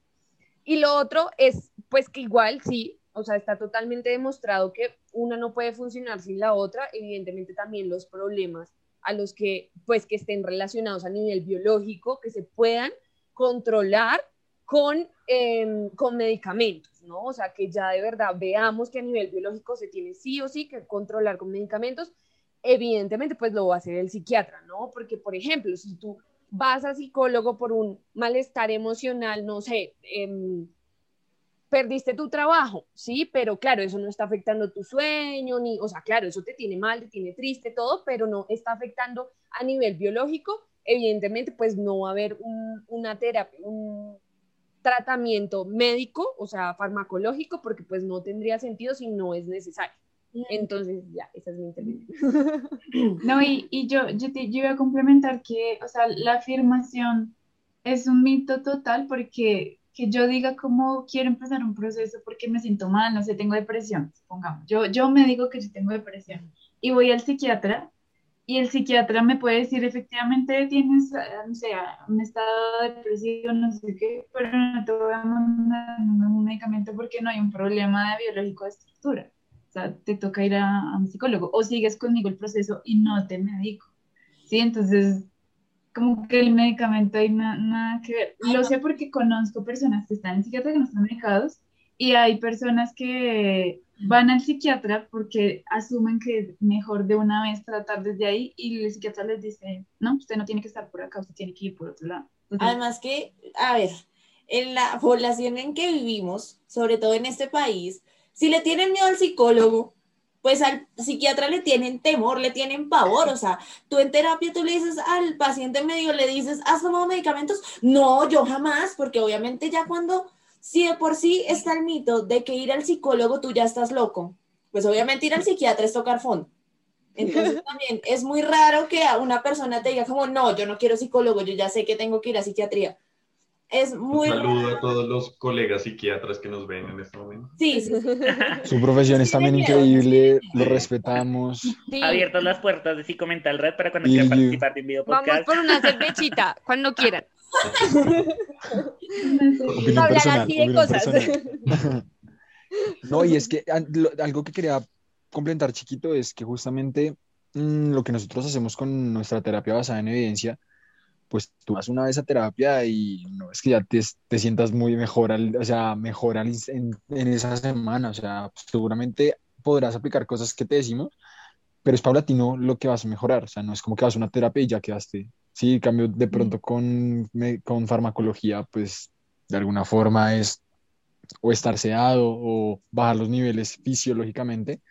Speaker 2: Y lo otro es, pues que igual, sí, O sea, está totalmente demostrado que una no puede funcionar sin la otra. Evidentemente también los problemas a los que, pues, que estén relacionados a nivel biológico, que se puedan controlar con, em, con medicamentos, ¿no? O sea, que ya de verdad veamos que a nivel biológico se tiene sí o sí que controlar con medicamentos. Evidentemente, pues lo va a hacer el psiquiatra, ¿no? Porque, por ejemplo, si tú vas a psicólogo por un malestar emocional, no sé, eh, perdiste tu trabajo, sí, pero claro, eso no está afectando tu sueño, ni, o sea, claro, eso te tiene mal, te tiene triste, todo, pero no está afectando a nivel biológico, evidentemente, pues no va a haber una terapia, un tratamiento médico, o sea, farmacológico, porque pues no tendría sentido si no es necesario. Entonces, ya, esa es mi intervención. [LAUGHS]
Speaker 5: No, y, y yo, yo, te, yo iba a complementar que, o sea, la afirmación es un mito total porque que yo diga cómo quiero empezar un proceso porque me siento mal, no sé, tengo depresión, supongamos. Yo, yo me digo que yo tengo depresión y voy al psiquiatra y el psiquiatra me puede decir efectivamente tienes, no sé, un estado depresivo, no sé qué, pero no te voy a mandar un medicamento porque no hay un problema de biológico de estructura. O sea, te toca ir a, a un psicólogo o sigues conmigo el proceso y no te medico. ¿Sí? Entonces, como que el medicamento hay nada que ver. Lo sé porque conozco personas que están en psiquiatra que no están medicados y hay personas que van al psiquiatra porque asumen que es mejor de una vez tratar desde ahí y el psiquiatra les dice, no, usted no tiene que estar por acá, usted tiene que ir por otro lado.
Speaker 1: Además que, a ver, en la población en que vivimos, sobre todo en este país, si le tienen miedo al psicólogo, pues al psiquiatra le tienen temor, le tienen pavor, o sea, tú en terapia tú le dices al paciente medio, le dices, ¿has tomado medicamentos? No, yo jamás, porque obviamente ya cuando, si de por sí está el mito de que ir al psicólogo tú ya estás loco, pues obviamente ir al psiquiatra es tocar fondo. Entonces [LAUGHS] también es muy raro que a una persona te diga como, no, yo no quiero psicólogo, yo ya sé que tengo que ir a psiquiatría. Es muy...
Speaker 6: Un saludo a todos los colegas psiquiatras que nos ven en este momento.
Speaker 1: Sí, sí. [LAUGHS]
Speaker 3: Su profesión es también increíble, lo respetamos.
Speaker 2: Sí.
Speaker 4: Abiertas las puertas de Psicomental Red para cuando
Speaker 3: Y
Speaker 4: quieran
Speaker 3: you.
Speaker 4: participar de un video
Speaker 2: Vamos
Speaker 4: podcast.
Speaker 2: por una [LAUGHS] cervecita, cuando quieran. [LAUGHS]
Speaker 3: Opinión
Speaker 2: Hablar
Speaker 3: personal,
Speaker 2: así de cosas.
Speaker 3: personal. No, y es que lo- algo que quería complementar, chiquito, es que justamente mm, lo que nosotros hacemos con nuestra terapia basada en evidencia, pues tú vas una vez a terapia y no es que ya te, te sientas muy mejor, al- o sea, mejor al- en, en esa semana, o sea, pues, seguramente podrás aplicar cosas que te decimos, pero es paulatino lo que vas a mejorar, o sea, no es como que vas a una terapia y ya quedaste. Sí, en cambio, de pronto con, con farmacología, pues de alguna forma es o estar sedado o bajar los niveles fisiológicamente,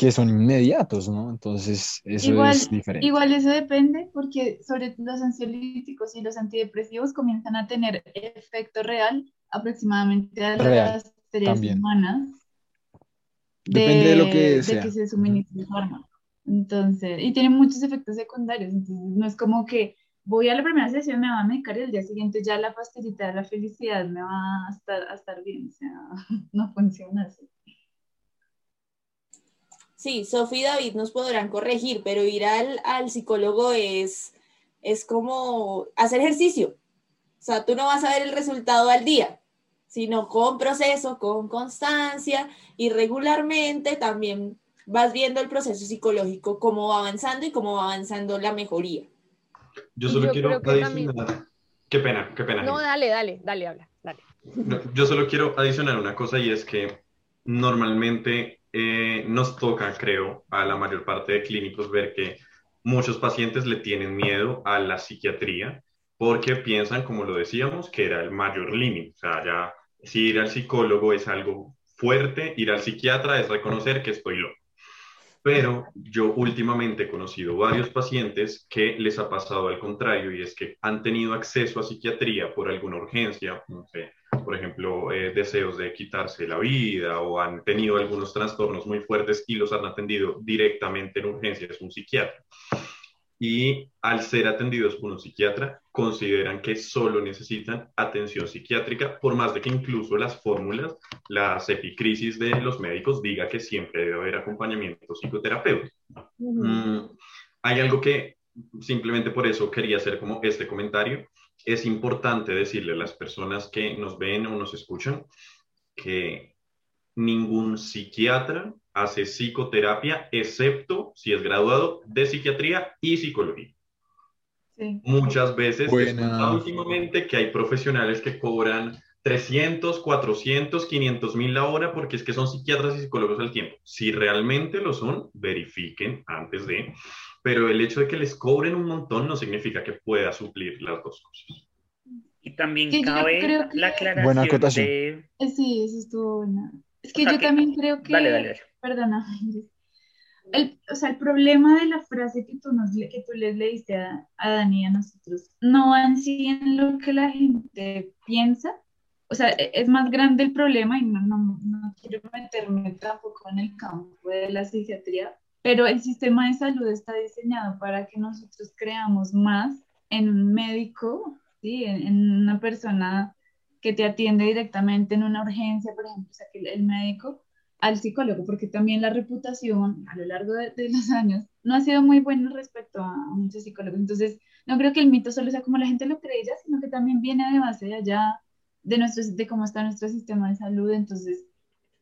Speaker 3: que son inmediatos, ¿no? Entonces, eso
Speaker 5: Igual,
Speaker 3: es diferente.
Speaker 5: igual eso depende porque sobre los ansiolíticos y los antidepresivos comienzan a tener efecto real aproximadamente a
Speaker 3: Real,
Speaker 5: las tres
Speaker 3: también.
Speaker 5: semanas
Speaker 3: Depende de lo que
Speaker 5: de
Speaker 3: sea.
Speaker 5: que se suministre el fármaco. Entonces, y tiene muchos efectos secundarios, entonces no es como que voy a la primera sesión, me va a medicar y el día siguiente ya la pastillita de la felicidad me va a estar, a estar bien, o sea, [LAUGHS] no funciona así.
Speaker 1: Sí, Sofía y David nos podrán corregir, pero ir al, al psicólogo es, es como hacer ejercicio. O sea, tú no vas a ver el resultado al día, sino con proceso, con constancia y regularmente también vas viendo el proceso psicológico, cómo va avanzando y cómo va avanzando la mejoría.
Speaker 6: Yo solo
Speaker 2: Yo
Speaker 6: quiero
Speaker 2: que
Speaker 6: adicionar. Qué pena, qué pena.
Speaker 2: No, dale, dale, dale, habla, dale.
Speaker 6: No, yo solo quiero adicionar una cosa y es que normalmente eh, nos toca, creo, a la mayor parte de clínicos ver que muchos pacientes le tienen miedo a la psiquiatría porque piensan, como lo decíamos, que era el mayor límite. O sea, ya si ir al psicólogo es algo fuerte, ir al psiquiatra es reconocer que estoy loco. Pero yo últimamente he conocido varios pacientes que les ha pasado al contrario y es que han tenido acceso a psiquiatría por alguna urgencia, no sé, por ejemplo, eh, deseos de quitarse la vida o han tenido algunos trastornos muy fuertes y los han atendido directamente en urgencias un psiquiatra. Y al ser atendidos por un psiquiatra, consideran que solo necesitan atención psiquiátrica, por más de que incluso las fórmulas, las epicrisis de los médicos diga que siempre debe haber acompañamiento psicoterapéutico. Mm, hay algo que simplemente por eso quería hacer como este comentario. Es importante decirle a las personas que nos ven o nos escuchan que ningún psiquiatra hace psicoterapia, excepto si es graduado de psiquiatría y psicología.
Speaker 5: Sí.
Speaker 6: Muchas veces, últimamente que hay profesionales que cobran 300, 400, 500 mil la hora porque es que son psiquiatras y psicólogos al tiempo. Si realmente lo son, verifiquen antes de, pero el hecho de que les cobren un montón no significa que pueda suplir las dos cosas.
Speaker 4: Y también
Speaker 5: Que
Speaker 4: cabe
Speaker 5: creo que-
Speaker 4: la aclaración
Speaker 3: Buena acotación.
Speaker 4: de...
Speaker 5: Sí, eso estuvo bueno. Es que
Speaker 4: O sea
Speaker 5: yo
Speaker 4: que-
Speaker 5: también creo que...
Speaker 4: Dale, dale, dale.
Speaker 5: Perdona. El, o sea, el problema de la frase que tú, nos, que tú les leíste a, a Dani y a nosotros no va en sí en lo que la gente piensa. O sea, e- es más grande el problema y no, no, no quiero meterme tampoco en el campo de la psiquiatría, pero el sistema de salud está diseñado para que nosotros creamos más en un médico, ¿sí? En, en una persona que te atiende directamente en una urgencia, por ejemplo, o sea, que el- médico al psicólogo, porque también la reputación a lo largo de, de los años no ha sido muy buena respecto a, muchos psicólogos. Entonces, no creo que el mito solo sea como la gente lo cree ya, sino que también viene de base de allá, de, nuestro, de cómo está nuestro sistema de salud. Entonces,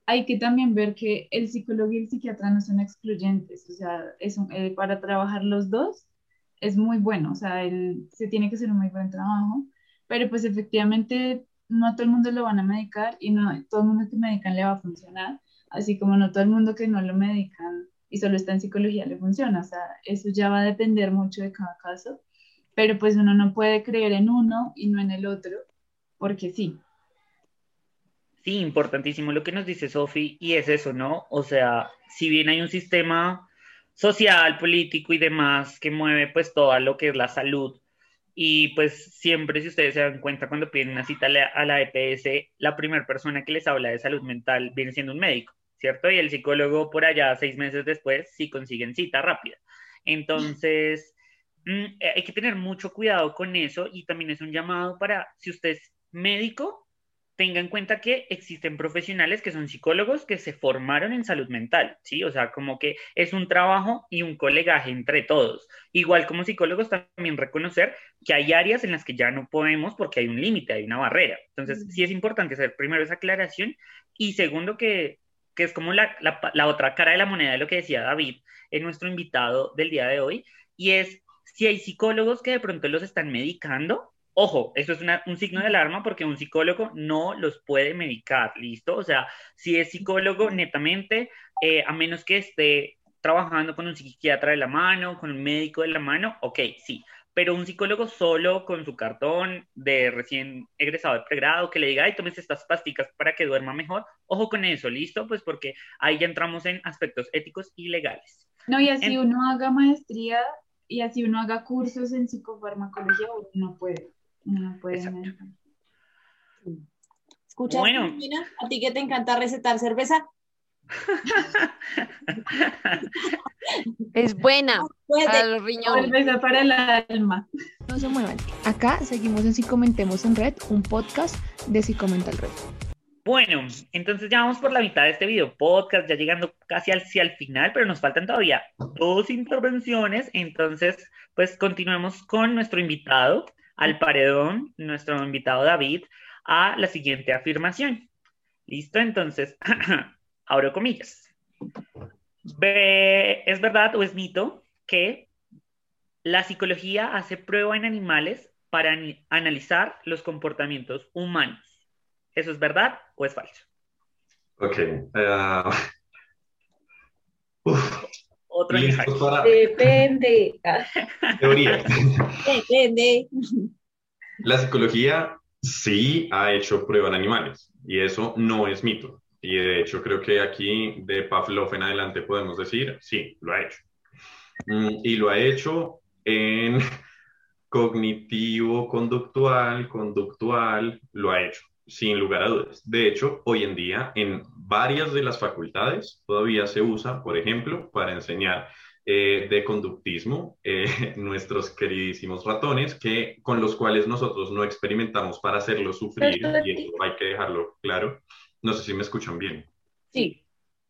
Speaker 5: hay que también ver que el psicólogo y el psiquiatra no son excluyentes, o sea, es eh, para trabajar los dos es muy bueno, o sea, se tiene que hacer un muy buen trabajo, pero pues efectivamente no a todo el mundo lo van a medicar y no todo el mundo que medican le va a funcionar así como no todo el mundo que no lo medican y solo está en psicología le funciona, o sea, eso ya va a depender mucho de cada caso, pero pues uno no puede creer en uno y no en el otro, porque sí.
Speaker 4: Sí, importantísimo lo que nos dice Sofi, y es eso, ¿no? O sea, si bien hay un sistema social, político y demás que mueve pues todo lo que es la salud, y pues siempre si ustedes se dan cuenta cuando piden una cita a la, EPS, la primera persona que les habla de salud mental viene siendo un médico, ¿cierto? Y el psicólogo por allá seis meses después sí consiguen cita rápida. Entonces, mm, eh, hay que tener mucho cuidado con eso y también es un llamado para, si usted es médico, tenga en cuenta que existen profesionales que son psicólogos que se formaron en salud mental, ¿sí? O sea, como que es un trabajo y un colegaje entre todos. Igual como psicólogos también reconocer que hay áreas en las que ya no podemos porque hay un límite, hay una barrera. Entonces, sí es importante hacer primero esa aclaración y segundo que, que es como la, la, la otra cara de la moneda de lo que decía David en nuestro invitado del día de hoy y es si hay psicólogos que de pronto los están medicando, Ojo, eso es una, un signo de alarma porque un psicólogo no los puede medicar, ¿listo? O sea, si es psicólogo netamente, eh, a menos que esté trabajando con un psiquiatra de la mano, con un médico de la mano, ok, sí. Pero un psicólogo solo con su cartón de recién egresado de pregrado que le diga, ay, tomes estas pasticas para que duerma mejor, ojo con eso, ¿listo? Pues porque ahí ya entramos en aspectos éticos y legales.
Speaker 5: No, y así uno haga maestría y así uno haga cursos en psicofarmacología, uno no puede. Uno no puede
Speaker 4: Exacto.
Speaker 5: medicar.
Speaker 1: ¿Escuchas,
Speaker 4: Bueno.
Speaker 1: Cristina? ¿A ti que te encanta recetar cerveza?
Speaker 2: Es buena para
Speaker 1: de-
Speaker 2: los riñones.
Speaker 5: Cerveza para el alma.
Speaker 8: No se muevan. Acá seguimos en Si Comentemos en Red, un podcast de Si Comenta el Red.
Speaker 4: Bueno, entonces ya vamos por la mitad de este video podcast, ya llegando casi al- el final, pero nos faltan todavía dos intervenciones. Entonces, pues continuemos con nuestro invitado al paredón, nuestro invitado David, a la siguiente afirmación. ¿Listo? Entonces, [CLEARS THROAT] abro comillas. ¿Es verdad o es mito que la psicología hace prueba en animales para analizar los comportamientos humanos? ¿Eso es verdad o es falso?
Speaker 6: Ok. eh, [LAUGHS]
Speaker 4: Otro
Speaker 6: para
Speaker 2: Depende. [LAUGHS]
Speaker 6: Teoría.
Speaker 1: Depende.
Speaker 6: La psicología sí ha hecho prueba en animales y eso no es mito. Y de hecho creo que aquí de Pavlov en adelante podemos decir, sí, lo ha hecho. Mm, Y lo ha hecho en [LAUGHS] cognitivo, conductual, conductual, lo ha hecho, sin lugar a dudas. De hecho, hoy en día en varias de las facultades todavía se usa, por ejemplo, para enseñar eh, de conductismo, eh, [LAUGHS] nuestros queridísimos ratones, que, con los cuales nosotros no experimentamos para hacerlos sufrir, y eso hay que dejarlo claro. No sé si me escuchan bien.
Speaker 2: Sí.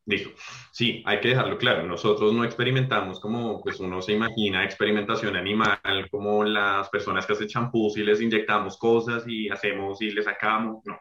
Speaker 6: Listo. Sí, hay que dejarlo claro. Nosotros no experimentamos como pues uno se imagina experimentación animal, como las personas que hacen champús y les inyectamos cosas y hacemos y les sacamos. No.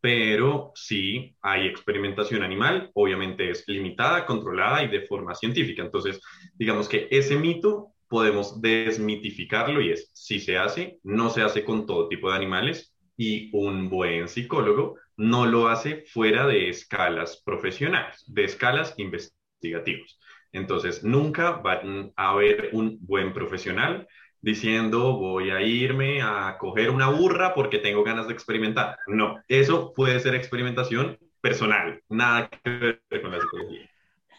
Speaker 6: pero sí hay experimentación animal, obviamente es limitada, controlada y de forma científica. Entonces, digamos que ese mito podemos desmitificarlo y es, si se hace, no se hace con todo tipo de animales y un buen psicólogo no lo hace fuera de escalas profesionales, de escalas investigativas. Entonces, nunca va a haber un buen profesional diciendo voy a irme a coger una burra porque tengo ganas de experimentar. No, eso puede ser experimentación personal, nada que ver con la psicología.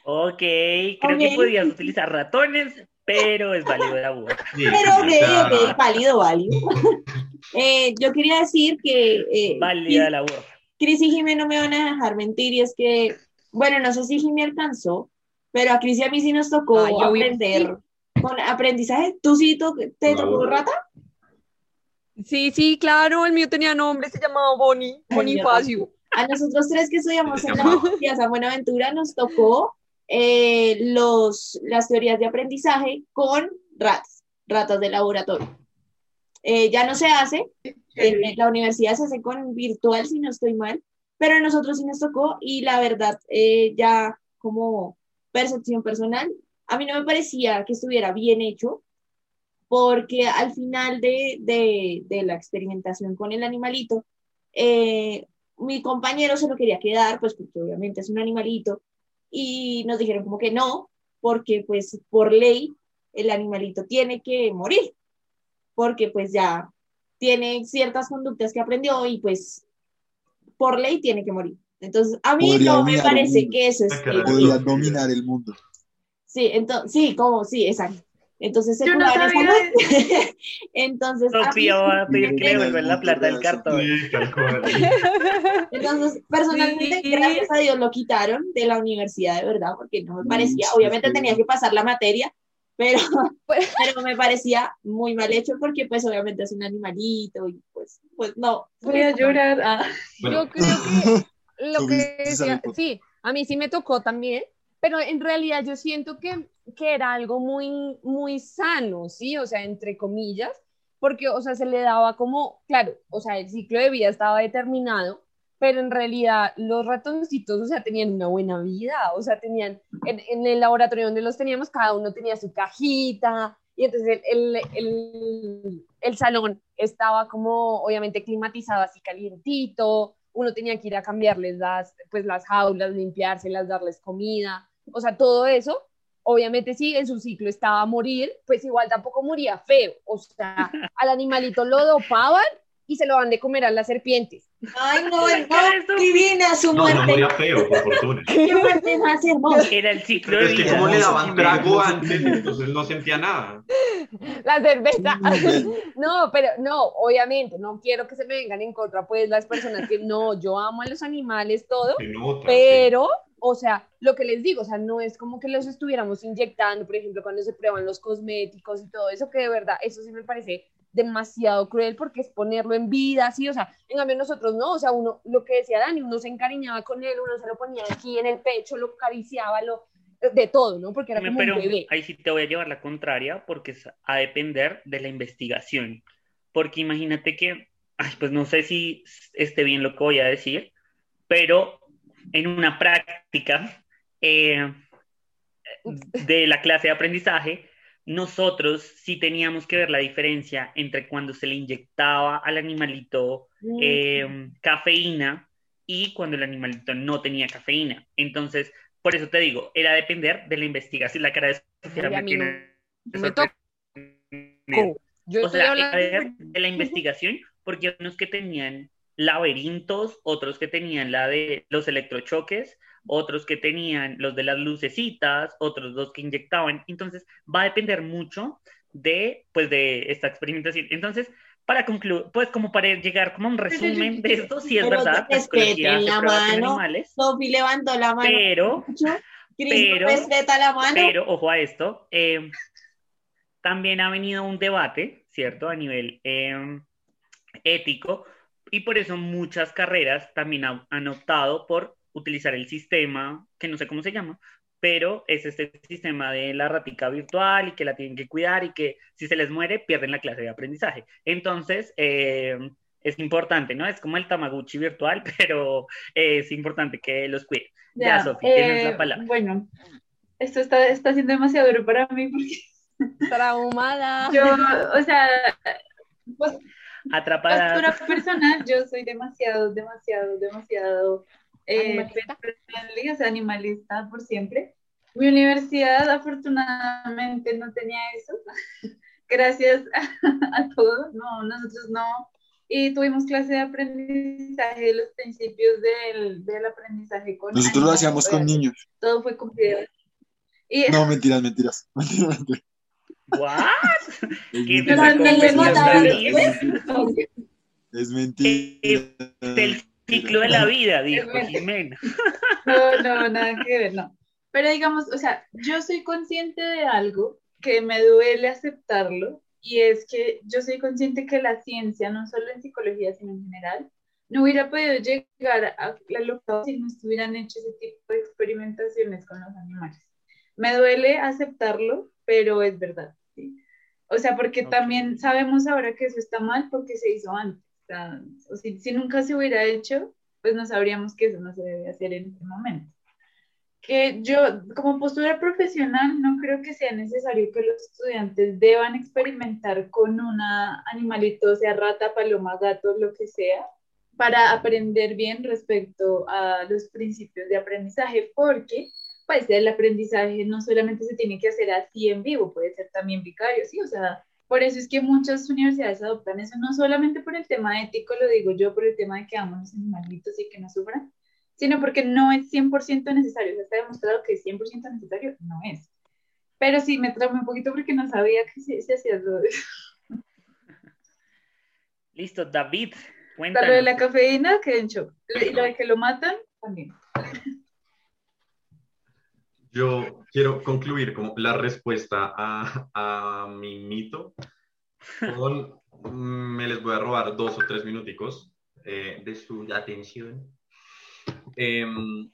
Speaker 4: Ok, creo que podías utilizar ratones, pero es válido la burra.
Speaker 1: pero ok, válido, válido. [LAUGHS] Eh, yo quería decir que...
Speaker 4: Eh, Válida la burra.
Speaker 1: Cris y Jimé no me van a dejar mentir y es que, bueno, no sé si Jimé alcanzó, pero a Cris y a mí sí nos tocó aprender con aprendizaje. ¿Tú sí te tocó rata?
Speaker 2: Sí, sí, claro, el mío tenía nombre, se llamaba Bonnie, Bonifacio.
Speaker 1: A nosotros tres que estudiamos en la San Buenaventura nos tocó eh, los, las teorías de aprendizaje con ratas, ratas de laboratorio. Eh, ya no se hace, en la universidad se hace con virtual, si no estoy mal, pero a nosotros sí nos tocó y la verdad, eh, ya como percepción personal, a mí no me parecía que estuviera bien hecho, porque al final de, de, la experimentación con el animalito, eh, mi compañero se lo quería quedar, pues porque obviamente es un animalito, y nos dijeron como que no, porque pues por ley el animalito tiene que morir, porque pues ya tiene ciertas conductas que aprendió y pues por ley tiene que morir. Entonces, a mí no me parece que eso es...
Speaker 3: Podría dominar el mundo.
Speaker 1: Sí, entonces, sí, como, sí, exacto. Entonces se no [LAUGHS] Entonces.
Speaker 4: Sofía va a pedir que le la plata del cartón. [LAUGHS]
Speaker 1: Entonces, personalmente, gracias a Dios lo quitaron de la universidad, de verdad, porque no me parecía, obviamente tenía que pasar la materia, pero, [LAUGHS] pues, pero me parecía muy mal hecho porque, pues, obviamente es un animalito y, pues, pues no.
Speaker 5: Voy a llorar. Ah.
Speaker 2: Yo creo que [LAUGHS] lo que decía, sí, a mí sí me tocó también pero en realidad yo siento que, que era algo muy, muy sano, ¿sí? O sea, entre comillas, porque, o sea, se le daba como, claro, o sea, el ciclo de vida estaba determinado, pero en realidad los ratoncitos, o sea, tenían una buena vida, o sea, tenían, en, en el laboratorio donde los teníamos, cada uno tenía su cajita, y entonces el, el, el, salón estaba como, obviamente, climatizado así calientito, uno tenía que ir a cambiarles las, pues, las jaulas, limpiárselas, darles comida, o sea, todo eso, obviamente si en su ciclo estaba a morir, pues igual tampoco moría feo, o sea, al animalito lo dopaban y se lo van de comer a las serpientes.
Speaker 1: Ay, no, no, divina su muerte.
Speaker 6: No, no moría feo, por fortuna. [LAUGHS]
Speaker 1: Qué muerte más hermosa.
Speaker 4: Era el ciclo
Speaker 6: Es que como le daban trago antes, entonces no sentía nada.
Speaker 2: La cerveza. [LAUGHS] No, pero no, obviamente, no quiero que se me vengan en contra, pues, las personas que no, yo amo a los animales, todo, pero o sea, lo que les digo, o sea, no es como que los estuviéramos inyectando, por ejemplo, cuando se prueban los cosméticos y todo eso, que de verdad, eso sí me parece demasiado cruel porque es ponerlo en vida, así, o sea, en cambio nosotros no, o sea, uno, lo que decía Dani, uno se encariñaba con él, uno se lo ponía aquí en el pecho, lo acariciaba, lo, de todo, ¿no? Porque era como
Speaker 4: Pero
Speaker 2: un bebé.
Speaker 4: ahí sí te voy a llevar la contraria porque es a depender de la investigación, porque imagínate que, ay, pues no sé si esté bien lo que voy a decir, pero en una práctica eh, de la clase de aprendizaje, nosotros sí teníamos que ver la diferencia entre cuando se le inyectaba al animalito eh, cafeína y cuando el animalito no tenía cafeína. Entonces, por eso te digo, era depender de la investigación. La cara de Sofía me tiene... o sea, de la [LAUGHS] investigación, porque unos que tenían laberintos, otros que tenían la de los electrochoques, otros que tenían los de las lucecitas, otros dos que inyectaban. Entonces, va a depender mucho de, pues, de esta experimentación. Entonces, para concluir, pues como para llegar como a un resumen de esto, sí es verdad,
Speaker 1: la psicología la mano, animales, Sophie levantó la mano,
Speaker 4: pero, pero,
Speaker 1: la mano.
Speaker 4: pero, ojo a esto, eh, también ha venido un debate, ¿cierto? A nivel eh, ético, y por eso muchas carreras también han optado por utilizar el sistema, que no sé cómo se llama, pero es este sistema de la ratica virtual y que la tienen que cuidar y que si se les muere pierden la clase de aprendizaje. Entonces, eh, es importante, ¿no? Es como el Tamaguchi virtual, [LAUGHS] pero es importante que los cuide. Ya, Sofía, tienes la
Speaker 5: eh,
Speaker 4: palabra.
Speaker 5: Bueno, esto está, está siendo demasiado duro para mí porque [LAUGHS]
Speaker 2: Traumada.
Speaker 5: yo, o sea, pues,
Speaker 4: Atrapada.
Speaker 5: postura personal, yo soy demasiado, demasiado, demasiado eh,
Speaker 2: Animalista.
Speaker 5: pet friendly, o sea, animalista por siempre. Mi universidad afortunadamente no tenía eso, gracias a, a todos, no, nosotros no. Y tuvimos clase de aprendizaje de los principios del, del aprendizaje con
Speaker 3: Nosotros lo hacíamos con niños.
Speaker 5: Todo fue con. Y
Speaker 3: No, mentiras, mentiras. Mentiras, mentiras. Es mentira.
Speaker 4: Ciclo de la vida, dijo. Jimena. [LAUGHS]
Speaker 5: No, no, nada que ver, no. Pero digamos, o sea, yo soy consciente de algo que me duele aceptarlo y es que yo soy consciente que la ciencia, no solo en psicología, sino en general, no hubiera podido llegar a la locura si no estuvieran hechos ese tipo de experimentaciones con los animales. Me duele aceptarlo, pero es verdad, ¿sí? O sea, porque también sabemos ahora que eso está mal porque se hizo antes. O si, si nunca se hubiera hecho, pues no sabríamos que eso no se debe hacer en este momento. Que yo, como postura profesional, no creo que sea necesario que los estudiantes deban experimentar con un animalito, sea rata, paloma, gato, lo que sea, para aprender bien respecto a los principios de aprendizaje, porque pues el aprendizaje no solamente se tiene que hacer así en vivo, puede ser también vicario, ¿sí? O sea, por eso es que muchas universidades adoptan eso, no solamente por el tema ético, lo digo yo, por el tema de que amamos los animalitos y que no sufran, sino porque no es 100% necesario, o sea, está demostrado que es 100% necesario, no es. Pero sí, me traumé un poquito porque no sabía que se, se hacía lo de,
Speaker 4: Listo, David,
Speaker 5: lo de la
Speaker 4: cuéntanos.
Speaker 5: cafeína, que en shock. Y lo de que lo matan, también.
Speaker 6: Yo quiero concluir como la respuesta a, a mi mito con, mm, me les voy a robar dos o tres minuticos eh, de su atención. Em,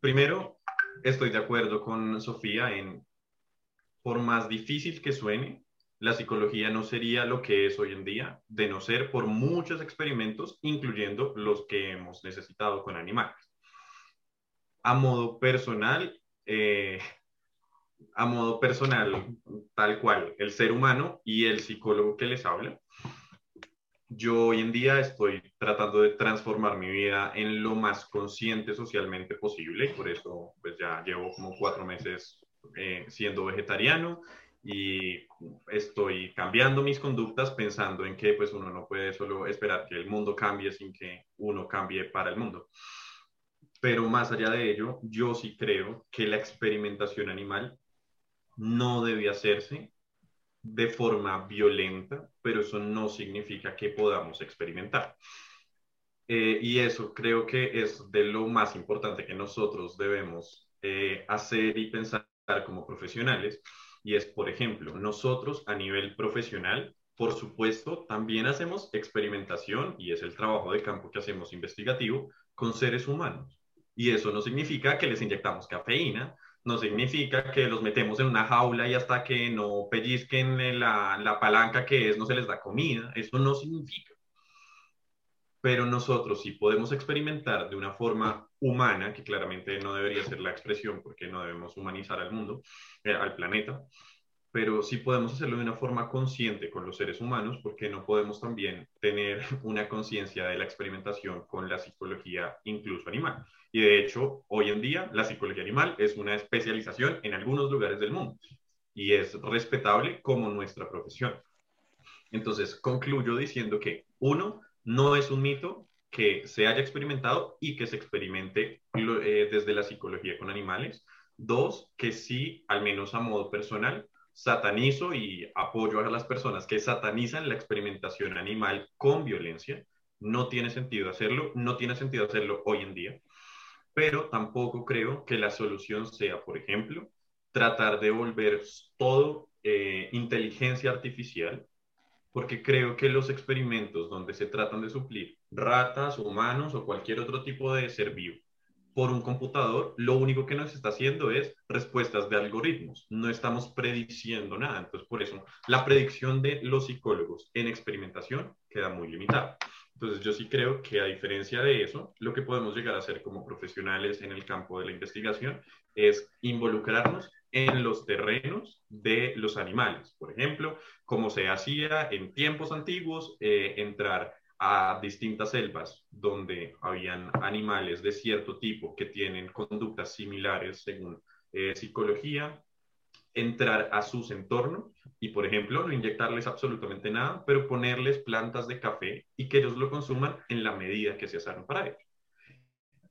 Speaker 6: primero, estoy de acuerdo con Sofía en, por más difícil que suene, la psicología no sería lo que es hoy en día, de no ser por muchos experimentos, incluyendo los que hemos necesitado con animales. A modo personal, eh, a modo personal, tal cual, el ser humano y el psicólogo que les habla, yo hoy en día estoy tratando de transformar mi vida en lo más consciente socialmente posible por eso pues ya llevo como cuatro meses eh, siendo vegetariano y estoy cambiando mis conductas pensando en que pues uno no puede solo esperar que el mundo cambie sin que uno cambie para el mundo. Pero más allá de ello, yo sí creo que la experimentación animal no debe hacerse de forma violenta, pero eso no significa que podamos experimentar. Eh, y eso creo que es de lo más importante que nosotros debemos eh, hacer y pensar como profesionales. Y es, por ejemplo, nosotros a nivel profesional, por supuesto, también hacemos experimentación y es el trabajo de campo que hacemos investigativo con seres humanos. Y eso no significa que les inyectamos cafeína, no significa que los metemos en una jaula y hasta que no pellizquen la, la palanca que es, no se les da comida. Eso no significa. Pero nosotros sí podemos experimentar de una forma humana, que claramente no debería ser la expresión porque no debemos humanizar al mundo, eh, al planeta, pero sí podemos hacerlo de una forma consciente con los seres humanos porque no podemos también tener [LAUGHS] una conciencia de la experimentación con la psicología incluso animal. Y de hecho, hoy en día la psicología animal es una especialización en algunos lugares del mundo y es respetable como nuestra profesión. Entonces, concluyo diciendo que, uno, no es un mito que se haya experimentado y que se experimente eh, desde la psicología con animales. Dos, que sí, al menos a modo personal, satanizo y apoyo a las personas que satanizan la experimentación animal con violencia. No tiene sentido hacerlo, no tiene sentido hacerlo hoy en día, pero tampoco creo que la solución sea, por ejemplo, tratar de volver todo eh, inteligencia artificial, porque creo que los experimentos donde se tratan de suplir ratas, humanos o cualquier otro tipo de ser vivo por un computador, lo único que nos está haciendo es respuestas de algoritmos. No estamos prediciendo nada. Entonces, por eso, la predicción de los psicólogos en experimentación queda muy limitada. Entonces, yo sí creo que a diferencia de eso, lo que podemos llegar a hacer como profesionales en el campo de la investigación es involucrarnos en los terrenos de los animales. Por ejemplo, como se hacía en tiempos antiguos, eh, entrar a distintas selvas donde habían animales de cierto tipo que tienen conductas similares según eh, psicología, entrar a sus entornos y, por ejemplo, no inyectarles absolutamente nada, pero ponerles plantas de café y que ellos lo consuman en la medida que se hacen para ellos.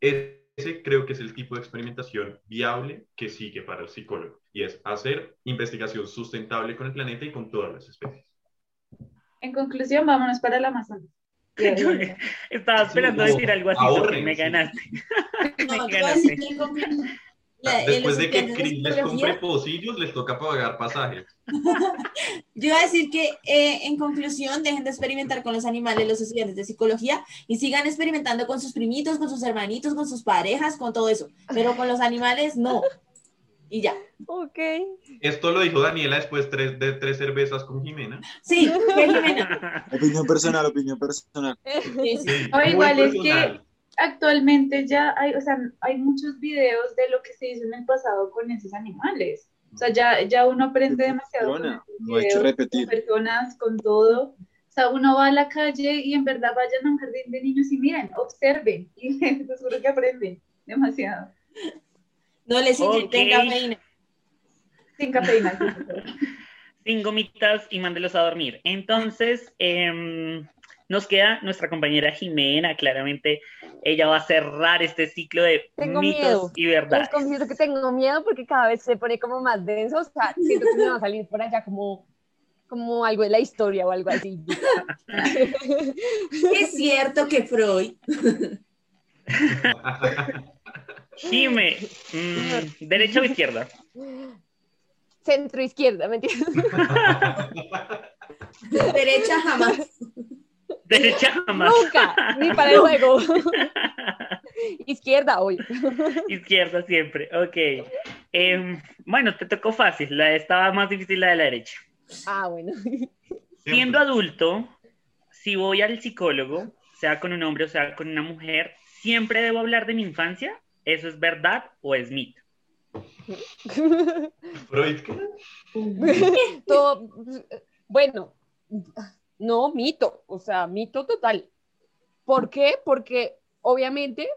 Speaker 6: Ese creo que es el tipo de experimentación viable que sigue para el psicólogo y es hacer investigación sustentable con el planeta y con todas las especies.
Speaker 5: En conclusión, vámonos para la Amazonas. [LAUGHS]
Speaker 4: Estaba esperando decir algo así, me ganaste. [LAUGHS]
Speaker 1: No,
Speaker 4: me ganaste.
Speaker 1: en
Speaker 6: Después de que Cris les compre pocillos, les toca pagar pasajes. [LAUGHS]
Speaker 1: Yo iba a decir que, eh, en conclusión, dejen de experimentar con los animales los estudiantes de psicología y sigan experimentando con sus primitos, con sus hermanitos, con sus parejas, con todo eso. Pero con los animales, no. Y ya.
Speaker 2: Ok.
Speaker 6: Esto lo dijo Daniela después tres- de tres cervezas con Jimena.
Speaker 1: Sí, que Jimena.
Speaker 3: Opinión personal, opinión personal. [LAUGHS]
Speaker 1: Sí, sí.
Speaker 5: O igual es que
Speaker 6: personal.
Speaker 5: actualmente ya hay, o sea, hay muchos videos de lo que se hizo en el pasado con esos animales. O sea, ya, ya uno aprende demasiado con esos
Speaker 3: no hay que
Speaker 5: videos,
Speaker 3: repetir.
Speaker 5: con personas, con todo. O sea, uno va a la calle y en verdad vayan a un jardín de niños y miren, observen. [LAUGHS] Y les juro que aprenden demasiado.
Speaker 1: No les inyecten
Speaker 4: Ok.
Speaker 1: cafeína.
Speaker 5: Sin cafeína. [LAUGHS]
Speaker 4: Sin gomitas y mándelos a dormir. Entonces, em, nos queda nuestra compañera Jimena, claramente ella va a cerrar este ciclo de
Speaker 2: Tengo
Speaker 4: mitos
Speaker 2: miedo.
Speaker 4: y
Speaker 2: Les
Speaker 4: verdades.
Speaker 2: confieso que tengo miedo porque cada vez se pone como más denso. O sea, siento que me va a salir por allá como, como algo de la historia o algo así. [LAUGHS]
Speaker 1: Es cierto que Freud. [LAUGHS]
Speaker 4: Jime, mm, ¿derecha o izquierda?
Speaker 2: Centro izquierda, ¿me entiendes? [LAUGHS]
Speaker 1: Derecha jamás.
Speaker 4: Derecha jamás.
Speaker 2: Nunca, ni para el juego. [LAUGHS] izquierda hoy.
Speaker 4: Izquierda siempre, ok. Em, bueno, te tocó fácil, la estaba más difícil la de la derecha.
Speaker 2: Ah, bueno.
Speaker 4: Siendo adulto, si voy al psicólogo, sea con un hombre o sea con una mujer, ¿siempre debo hablar de mi infancia? ¿Eso es verdad o es mito? [LAUGHS]
Speaker 6: Freud, ¿qué? [LAUGHS]
Speaker 2: Todo, bueno, no, mito, o sea, mito total. ¿Por qué? Porque obviamente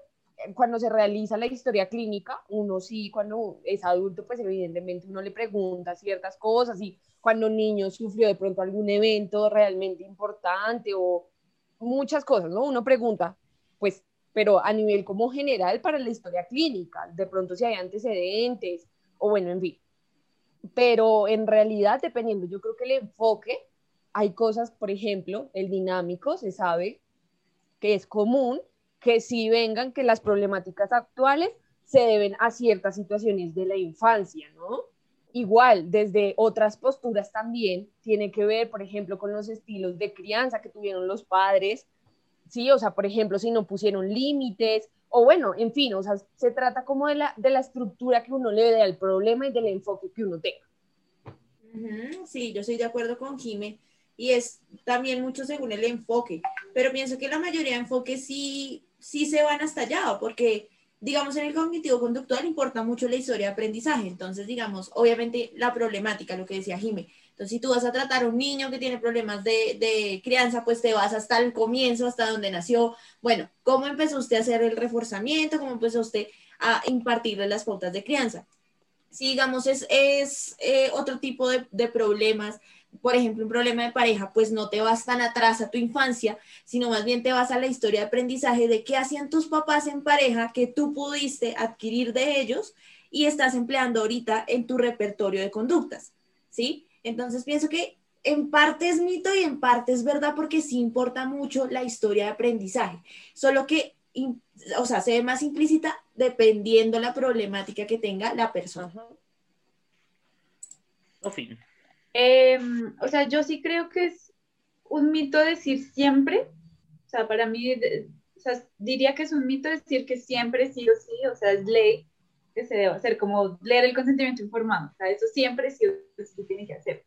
Speaker 2: cuando se realiza la historia clínica, uno sí, cuando es adulto, pues evidentemente uno le pregunta ciertas cosas y cuando un niño sufrió de pronto algún evento realmente importante o muchas cosas, ¿no? Uno pregunta, pues, pero a nivel como general para la historia clínica, de pronto si hay antecedentes o bueno, en fin. Pero en realidad, dependiendo, yo creo que el enfoque, hay cosas, por ejemplo, el dinámico, se sabe que es común que si vengan que las problemáticas actuales se deben a ciertas situaciones de la infancia, ¿no? Igual, desde otras posturas también tiene que ver, por ejemplo, con los estilos de crianza que tuvieron los padres, sí, o sea, por ejemplo, si no pusieron límites, o bueno, en fin, o sea, se trata como de la, de la estructura que uno le dé al problema y del enfoque que uno tenga.
Speaker 1: Sí, yo estoy de acuerdo con Jime. Y es también mucho según el enfoque. Pero pienso que la mayoría de enfoques sí, sí se van hasta allá, porque, digamos, en el cognitivo conductual importa mucho la historia de aprendizaje. Entonces, digamos, obviamente la problemática, lo que decía Jime. Entonces, si tú vas a tratar a un niño que tiene problemas de, de crianza, pues te vas hasta el comienzo, hasta donde nació. Bueno, ¿cómo empezó usted a hacer el reforzamiento? ¿Cómo empezó usted a impartirle las pautas de crianza? Si, digamos, es, es eh, otro tipo de, de problemas, por ejemplo, un problema de pareja, pues no te vas tan atrás a tu infancia, sino más bien te vas a la historia de aprendizaje de qué hacían tus papás en pareja que tú pudiste adquirir de ellos y estás empleando ahorita en tu repertorio de conductas, ¿sí? Entonces pienso que en parte es mito y en parte es verdad porque sí importa mucho la historia de aprendizaje, solo que, in- o sea, se ve más implícita dependiendo la problemática que tenga la persona.
Speaker 4: Sofi,
Speaker 5: Em, o sea, yo sí creo que es un mito decir siempre. O sea, para mí o sea, diría que es un mito decir que siempre sí o sí, o sea, es ley que se debe hacer, como leer el consentimiento informado, o sea, eso siempre sí se tiene que hacer,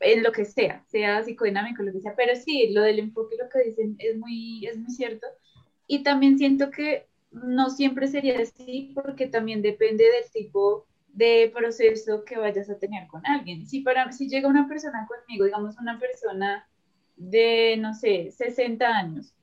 Speaker 5: en lo que sea, sea psicodinámico, lo que sea, pero sí, lo del enfoque, lo que dicen es muy, es muy cierto, y también siento que no siempre sería así porque también depende del tipo de proceso que vayas a tener con alguien. Si, para, si llega una persona conmigo, digamos una persona de, no sé, 60 años,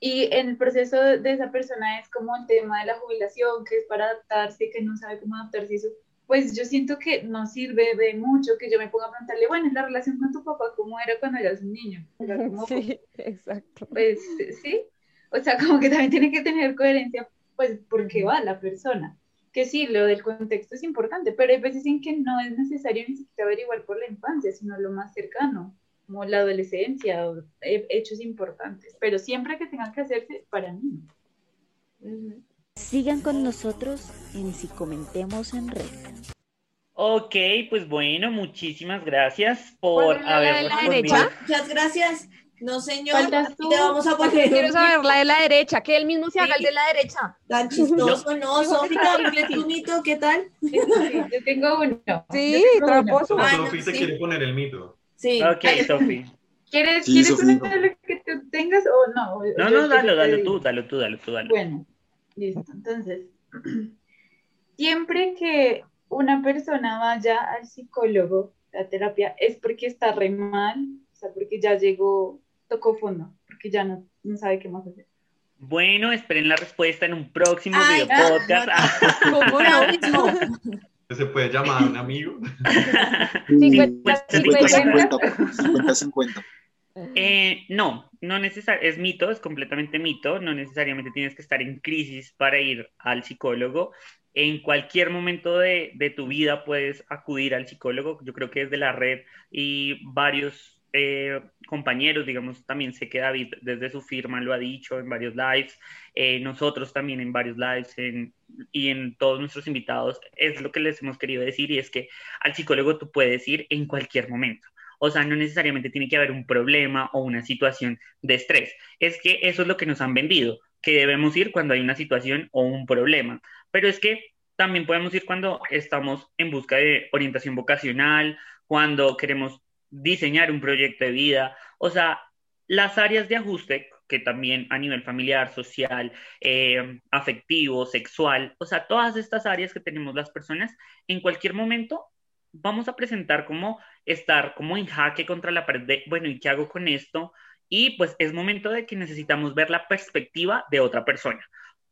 Speaker 5: y en el proceso de esa persona es como el tema de la jubilación, que es para adaptarse, que no sabe cómo adaptarse, eso, pues yo siento que no sirve de mucho que yo me ponga a preguntarle, bueno, la relación con tu papá, ¿cómo era cuando eras un niño? [LAUGHS]
Speaker 2: sí, exacto.
Speaker 5: Pues sí, o sea, como que también tiene que tener coherencia, pues, porque va la persona. Que sí, lo del contexto es importante, pero hay veces en que no es necesario ni siquiera averiguar por la infancia, sino lo más cercano, como la adolescencia o hechos importantes, pero siempre que tengan que hacerse para mí.
Speaker 9: Sigan con nosotros en Si Comentemos en Red.
Speaker 4: Ok, pues bueno, muchísimas gracias por
Speaker 2: la
Speaker 4: haber
Speaker 2: de la derecha?
Speaker 1: Muchas gracias. No, señor.
Speaker 5: Tú.
Speaker 1: Te vamos a poner
Speaker 2: Quiero
Speaker 1: un
Speaker 2: saber la de la derecha, que él mismo se haga el
Speaker 1: Sí.
Speaker 2: de la derecha.
Speaker 1: tan chistoso, ¿no? Sofi, cumple tu mito, ¿qué tal? [LAUGHS]
Speaker 5: Sí, yo tengo uno.
Speaker 2: Sí, tramposo.
Speaker 1: Ay, no,
Speaker 6: Sofi se
Speaker 1: sí.
Speaker 6: quiere poner el mito.
Speaker 1: Sí.
Speaker 4: Ok, Sofi.
Speaker 5: ¿Quieres,
Speaker 3: Sí,
Speaker 5: ¿quieres una lo que tú tengas o no?
Speaker 4: No, no, dalo, dalo tú, dalo tú, dalo tú, dalo.
Speaker 5: Bueno, listo. Entonces, siempre que una persona vaya al psicólogo, a terapia, es porque está re mal, o sea, porque ya llegó, tocó fondo, porque ya no, no sabe qué más hacer.
Speaker 4: Bueno, esperen la respuesta en un próximo
Speaker 1: Ay,
Speaker 4: video
Speaker 1: ah,
Speaker 4: podcast.
Speaker 1: no,
Speaker 2: ¿Cómo
Speaker 1: Ahora
Speaker 2: no?
Speaker 6: Se puede llamar a un amigo.
Speaker 2: 50,
Speaker 3: 50,
Speaker 2: 50.
Speaker 3: 50, 50, 50.
Speaker 4: Eh, no, no necesar es mito, es completamente mito, no necesariamente tienes que estar en crisis para ir al psicólogo. En cualquier momento de, de tu vida puedes acudir al psicólogo. Yo creo que desde la red y varios eh, compañeros, digamos, también sé que David desde su firma lo ha dicho en varios lives, eh, nosotros también en varios lives y en todos nuestros invitados, es lo que les hemos querido decir y es que al psicólogo tú puedes ir en cualquier momento. O sea, no necesariamente tiene que haber un problema o una situación de estrés. Es que eso es lo que nos han vendido, que debemos ir cuando hay una situación o un problema. Pero es que también podemos ir cuando estamos en busca de orientación vocacional, cuando queremos diseñar un proyecto de vida. O sea, las áreas de ajuste, que también a nivel familiar, social, eh, afectivo, sexual, o sea, todas estas áreas que tenemos las personas, en cualquier momento vamos a presentar como estar como en jaque contra la pared de, bueno, ¿y qué hago con esto? Y pues es momento de que necesitamos ver la perspectiva de otra persona.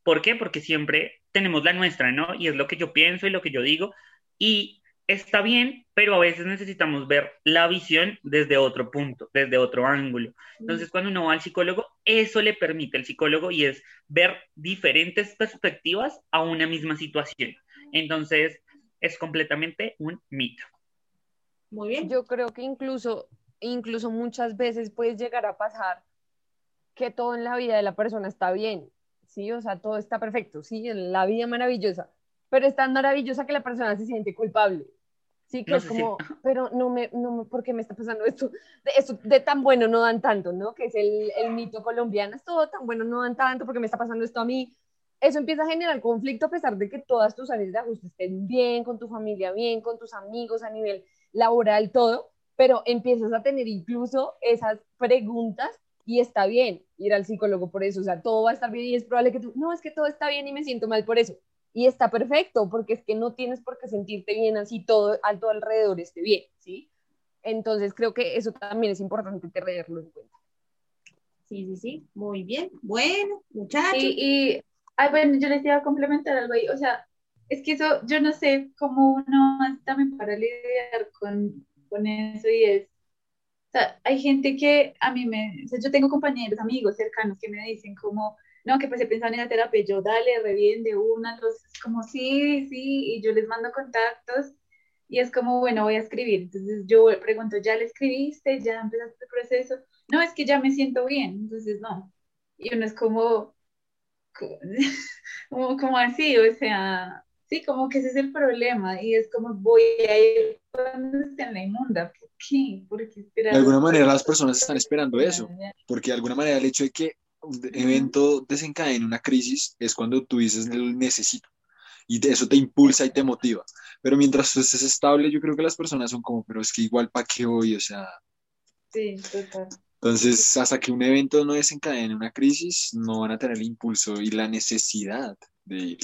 Speaker 4: ¿Por qué? Porque siempre tenemos la nuestra, ¿no? Y es lo que yo pienso y lo que yo digo. Y está bien, pero a veces necesitamos ver la visión desde otro punto, desde otro ángulo. Entonces, cuando uno va al psicólogo, eso le permite al psicólogo y es ver diferentes perspectivas a una misma situación. Entonces, es completamente un mito.
Speaker 1: Muy bien.
Speaker 2: Yo creo que incluso, incluso muchas veces puedes llegar a pasar que todo en la vida de la persona está bien, ¿sí? O sea, todo está perfecto, ¿sí? La vida maravillosa, pero es tan maravillosa que la persona se siente culpable, ¿sí? Que
Speaker 4: No
Speaker 2: es como, pero no me, no me, ¿por qué me está pasando esto? De, esto de tan bueno no dan tanto, ¿no? Que es el, el mito colombiano, es todo tan bueno no dan tanto, porque me está pasando esto a mí? Eso empieza a generar conflicto a pesar de que todas tus áreas de ajuste estén bien, con tu familia bien, con tus amigos a nivel laboral, todo, pero empiezas a tener incluso esas preguntas y está bien ir al psicólogo por eso, o sea, todo va a estar bien y es probable que tú, no, es que todo está bien y me siento mal por eso. Y está perfecto, porque es que no tienes por qué sentirte bien así todo a tu alrededor esté bien, ¿sí? Entonces creo que eso también es importante tenerlo en cuenta.
Speaker 1: Sí, sí, sí. Muy bien. Bueno, muchachos.
Speaker 5: Y, y ay, bueno, yo les iba a complementar algo ahí, o sea, es que eso, yo no sé cómo uno hace también para lidiar con, con eso y es, o sea, hay gente que a mí me, o sea, yo tengo compañeros, amigos cercanos que me dicen como, no, que pues he pensado en la terapia, yo dale, re bien de una, los, como sí, sí, y yo les mando contactos y es como, bueno, voy a escribir, entonces yo pregunto, ¿ya le escribiste? ¿Ya empezaste el proceso? No, es que ya me siento bien, entonces no. Y uno es como, [LAUGHS] como, como así, o sea, sí, como que ese es el problema y es como voy a ir cuando esté en la inmunda. ¿Por qué? Porque
Speaker 3: De alguna manera las personas están esperando eso, porque de alguna manera el hecho de que evento desencadena una crisis es cuando tú dices lo necesito y eso te impulsa y te motiva. Pero mientras tú estés estable, yo creo que las personas son como, pero es que igual para qué voy, o sea.
Speaker 5: Sí, total.
Speaker 3: Entonces, hasta que un evento no desencadene una crisis, no van a tener el impulso y la necesidad de ir.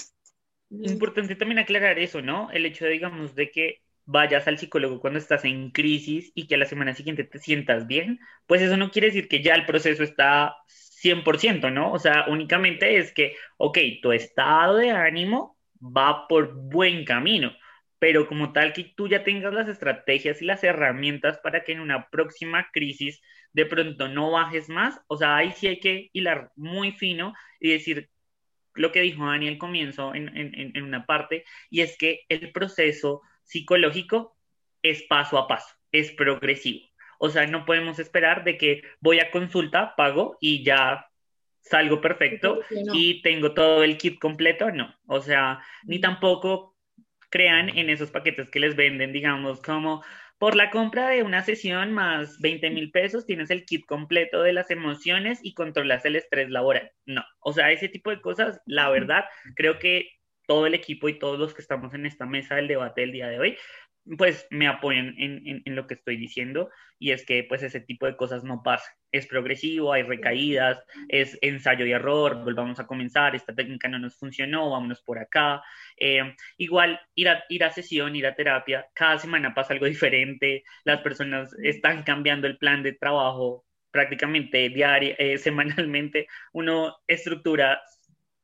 Speaker 4: Es importante también aclarar eso, ¿no? El hecho, de, digamos, de que vayas al psicólogo cuando estás en crisis y que a la semana siguiente te sientas bien, pues eso no quiere decir que ya el proceso está 100%, ¿no? O sea, únicamente es que, ok, tu estado de ánimo va por buen camino, pero como tal que tú ya tengas las estrategias y las herramientas para que en una próxima crisis de pronto no bajes más, o sea, ahí sí hay que hilar muy fino y decir lo que dijo Dani al comienzo en, en una parte, y es que el proceso psicológico es paso a paso, es progresivo. O sea, no podemos esperar de que voy a consulta, pago y ya salgo perfecto y tengo todo el kit completo, no. O sea, ni tampoco crean en esos paquetes que les venden, digamos, como por la compra de una sesión más 20 mil pesos tienes el kit completo de las emociones y controlas el estrés laboral. No, o sea, ese tipo de cosas, la verdad, creo que todo el equipo y todos los que estamos en esta mesa del debate del día de hoy pues me apoyan en, lo que estoy diciendo y es que pues ese tipo de cosas no pasa. Es progresivo, hay recaídas, es ensayo y error, volvamos a comenzar, esta técnica no nos funcionó, vámonos por acá. Eh, igual ir a, ir a sesión, ir a terapia, cada semana pasa algo diferente, las personas están cambiando el plan de trabajo prácticamente diario, eh, [LAUGHS] semanalmente, uno estructura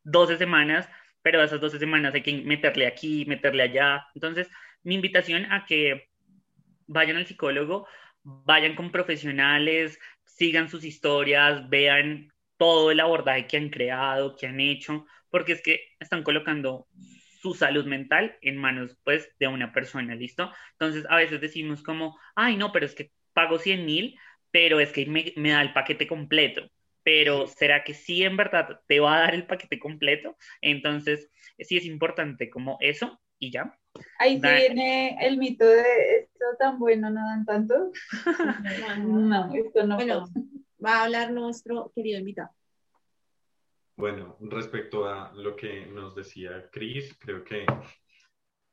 Speaker 4: 12 semanas, pero esas 12 semanas hay que meterle aquí, meterle allá, entonces mi invitación a que vayan al psicólogo, vayan con profesionales, sigan sus historias, vean todo el abordaje que han creado, que han hecho, porque es que están colocando su salud mental en manos pues de una persona, ¿listo? Entonces a veces decimos como, ay no, pero es que pago 100 mil, pero es que me, me da el paquete completo pero ¿será que sí en verdad te va a dar el paquete completo? Entonces, sí es importante como eso y ya.
Speaker 5: Ahí sí viene el mito de esto tan bueno, no dan tanto. [LAUGHS] no, esto no.
Speaker 1: Bueno, va a hablar nuestro querido invitado.
Speaker 6: Bueno, respecto a lo que nos decía Cris, creo que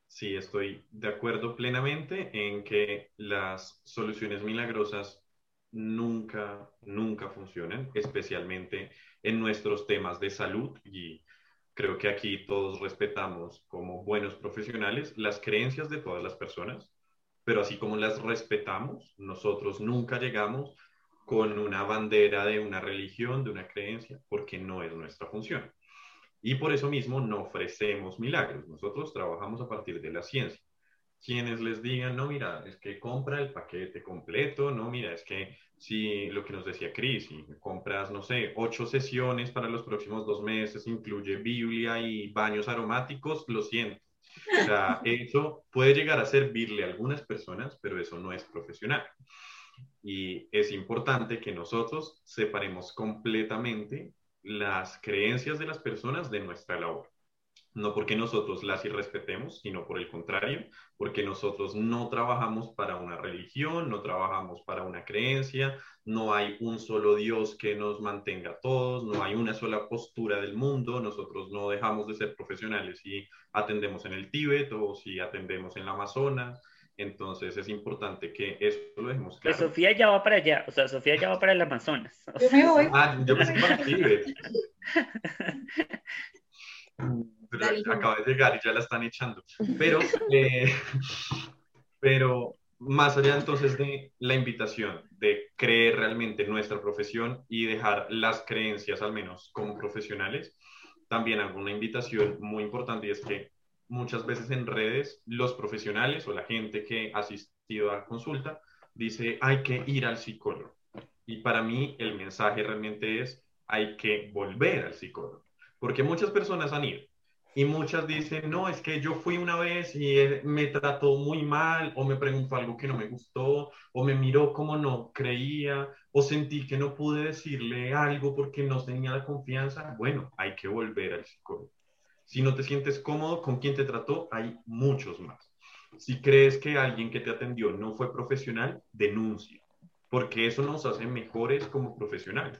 Speaker 6: sí estoy de acuerdo plenamente en que las soluciones milagrosas nunca, nunca funcionan, especialmente en nuestros temas de salud y Creo que aquí todos respetamos como buenos profesionales las creencias de todas las personas, pero así como las respetamos, nosotros nunca llegamos con una bandera de una religión, de una creencia, porque no es nuestra función. Y por eso mismo no ofrecemos milagros. Nosotros trabajamos a partir de la ciencia. Quienes les digan, no, mira, es que compra el paquete completo, no, mira, es que si lo que nos decía Cris, si compras, no sé, ocho sesiones para los próximos dos meses, incluye Biblia y baños aromáticos, lo siento. O sea, [LAUGHS] eso puede llegar a servirle a algunas personas, pero eso no es profesional. Y es importante que nosotros separemos completamente las creencias de las personas de nuestra labor no porque nosotros las irrespetemos, sino por el contrario, porque nosotros no trabajamos para una religión, no trabajamos para una creencia, no hay un solo Dios que nos mantenga a todos, no hay una sola postura del mundo, nosotros no dejamos de ser profesionales si atendemos en el Tíbet o si atendemos en la Amazonas. Entonces es importante que eso lo dejemos
Speaker 4: claro. Pero Sofía ya va para allá, o sea, Sofía ya va para el Amazonas.
Speaker 5: Yo me voy.
Speaker 6: Ah, yo pensé para el Tíbet. [LAUGHS] pero acaba de llegar y ya la están echando. [LAUGHS] Pero, eh, [LAUGHS] pero más allá entonces de la invitación de creer realmente nuestra profesión y dejar las creencias, al menos como profesionales, también hago una invitación muy importante y es que muchas veces en redes los profesionales o la gente que ha asistido a consulta dice hay que ir al psicólogo. Y para mí el mensaje realmente es hay que volver al psicólogo. Porque muchas personas han ido, y muchas dicen, no, es que yo fui una vez y me trató muy mal, o me preguntó algo que no me gustó, o me miró como no creía, o sentí que no pude decirle algo porque no tenía la confianza. Bueno, hay que volver al psicólogo. Si no te sientes cómodo con quien te trató, hay muchos más. Si crees que alguien que te atendió no fue profesional, denuncia, porque eso nos hace mejores como profesionales.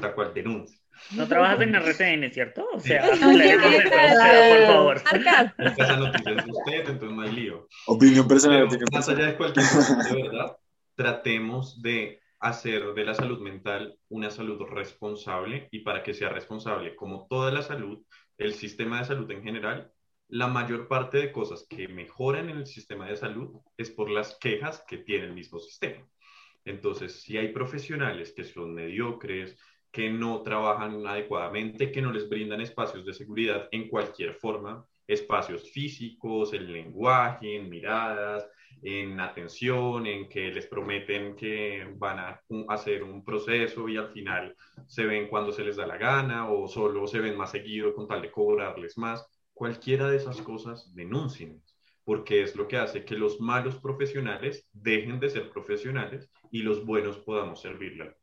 Speaker 6: tal cual denuncia.
Speaker 4: No trabajas en RCN, ¿cierto? O sea, [LAUGHS]
Speaker 6: Sí.
Speaker 5: Oye,
Speaker 4: eso,
Speaker 5: ¿qué
Speaker 4: o sea, por favor.
Speaker 6: Esa noticia es de usted, entonces no hay lío.
Speaker 3: Opinión personal.
Speaker 6: Pero más allá de cualquier cosa, de [LAUGHS] verdad, tratemos de hacer de la salud mental una salud responsable y para que sea responsable, como toda la salud, el sistema de salud en general, la mayor parte de cosas que mejoran en el sistema de salud es por las quejas que tiene el mismo sistema. Entonces, si hay profesionales que son mediocres, que no trabajan adecuadamente, que no les brindan espacios de seguridad en cualquier forma, espacios físicos, en lenguaje, en miradas, en atención, en que les prometen que van a hacer un proceso y al final se ven cuando se les da la gana o solo se ven más seguido con tal de cobrarles más. Cualquiera de esas cosas, denuncien, porque es lo que hace que los malos profesionales dejen de ser profesionales y los buenos podamos servirle.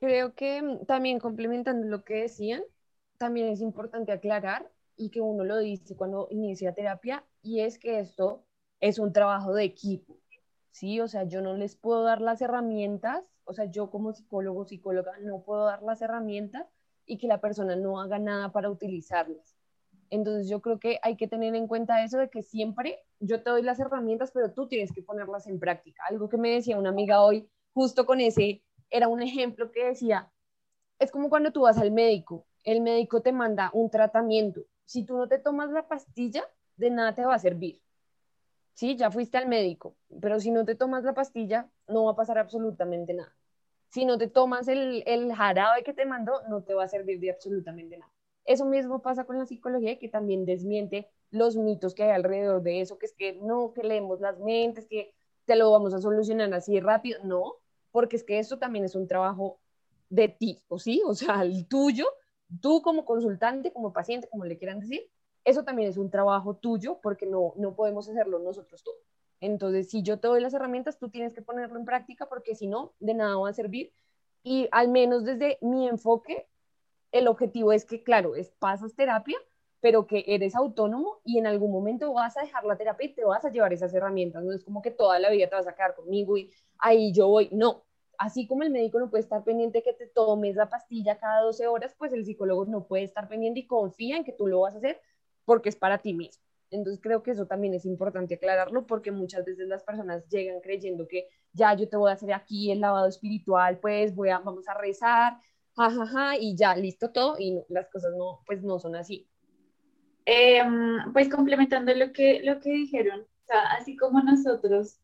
Speaker 2: Creo que mm, también complementando lo que decían, también es importante aclarar y que uno lo dice cuando inicia terapia y es que esto es un trabajo de equipo, ¿sí? O sea, yo no les puedo dar las herramientas, o sea, yo como psicólogo, psicóloga, no puedo dar las herramientas y que la persona no haga nada para utilizarlas. Entonces yo creo que hay que tener en cuenta eso de que siempre yo te doy las herramientas, pero tú tienes que ponerlas en práctica. Algo que me decía una amiga hoy, justo con ese, era un ejemplo que decía, es como cuando tú vas al médico, el médico te manda un tratamiento, si tú no te tomas la pastilla, de nada te va a servir. Sí, ya fuiste al médico, pero si no te tomas la pastilla, no va a pasar absolutamente nada. Si no te tomas el, el jarabe que te mandó, no te va a servir de absolutamente nada. Eso mismo pasa con la psicología, que también desmiente los mitos que hay alrededor de eso, que es que no, que leemos las mentes, que te lo vamos a solucionar así rápido. No, porque es que esto también es un trabajo de ti, ¿o sí? O sea, el tuyo, tú como consultante, como paciente, como le quieran decir, eso también es un trabajo tuyo porque no, no podemos hacerlo nosotros todos. Entonces, si yo te doy las herramientas, tú tienes que ponerlo en práctica porque si no, de nada va a servir. Y al menos desde mi enfoque, el objetivo es que, claro, es pasas terapia, pero que eres autónomo y en algún momento vas a dejar la terapia y te vas a llevar esas herramientas. No es como que toda la vida te vas a quedar conmigo y ahí yo voy. No, así como el médico no puede estar pendiente que te tomes la pastilla cada 12 horas, pues el psicólogo no puede estar pendiente y confía en que tú lo vas a hacer porque es para ti mismo. Entonces creo que eso también es importante aclararlo porque muchas veces las personas llegan creyendo que ya yo te voy a hacer aquí el lavado espiritual, pues voy a, vamos a rezar, jajaja, ja, ja, y ya, listo todo, y las cosas no, pues no son así.
Speaker 5: Eh, pues complementando lo que, lo que dijeron, así como nosotros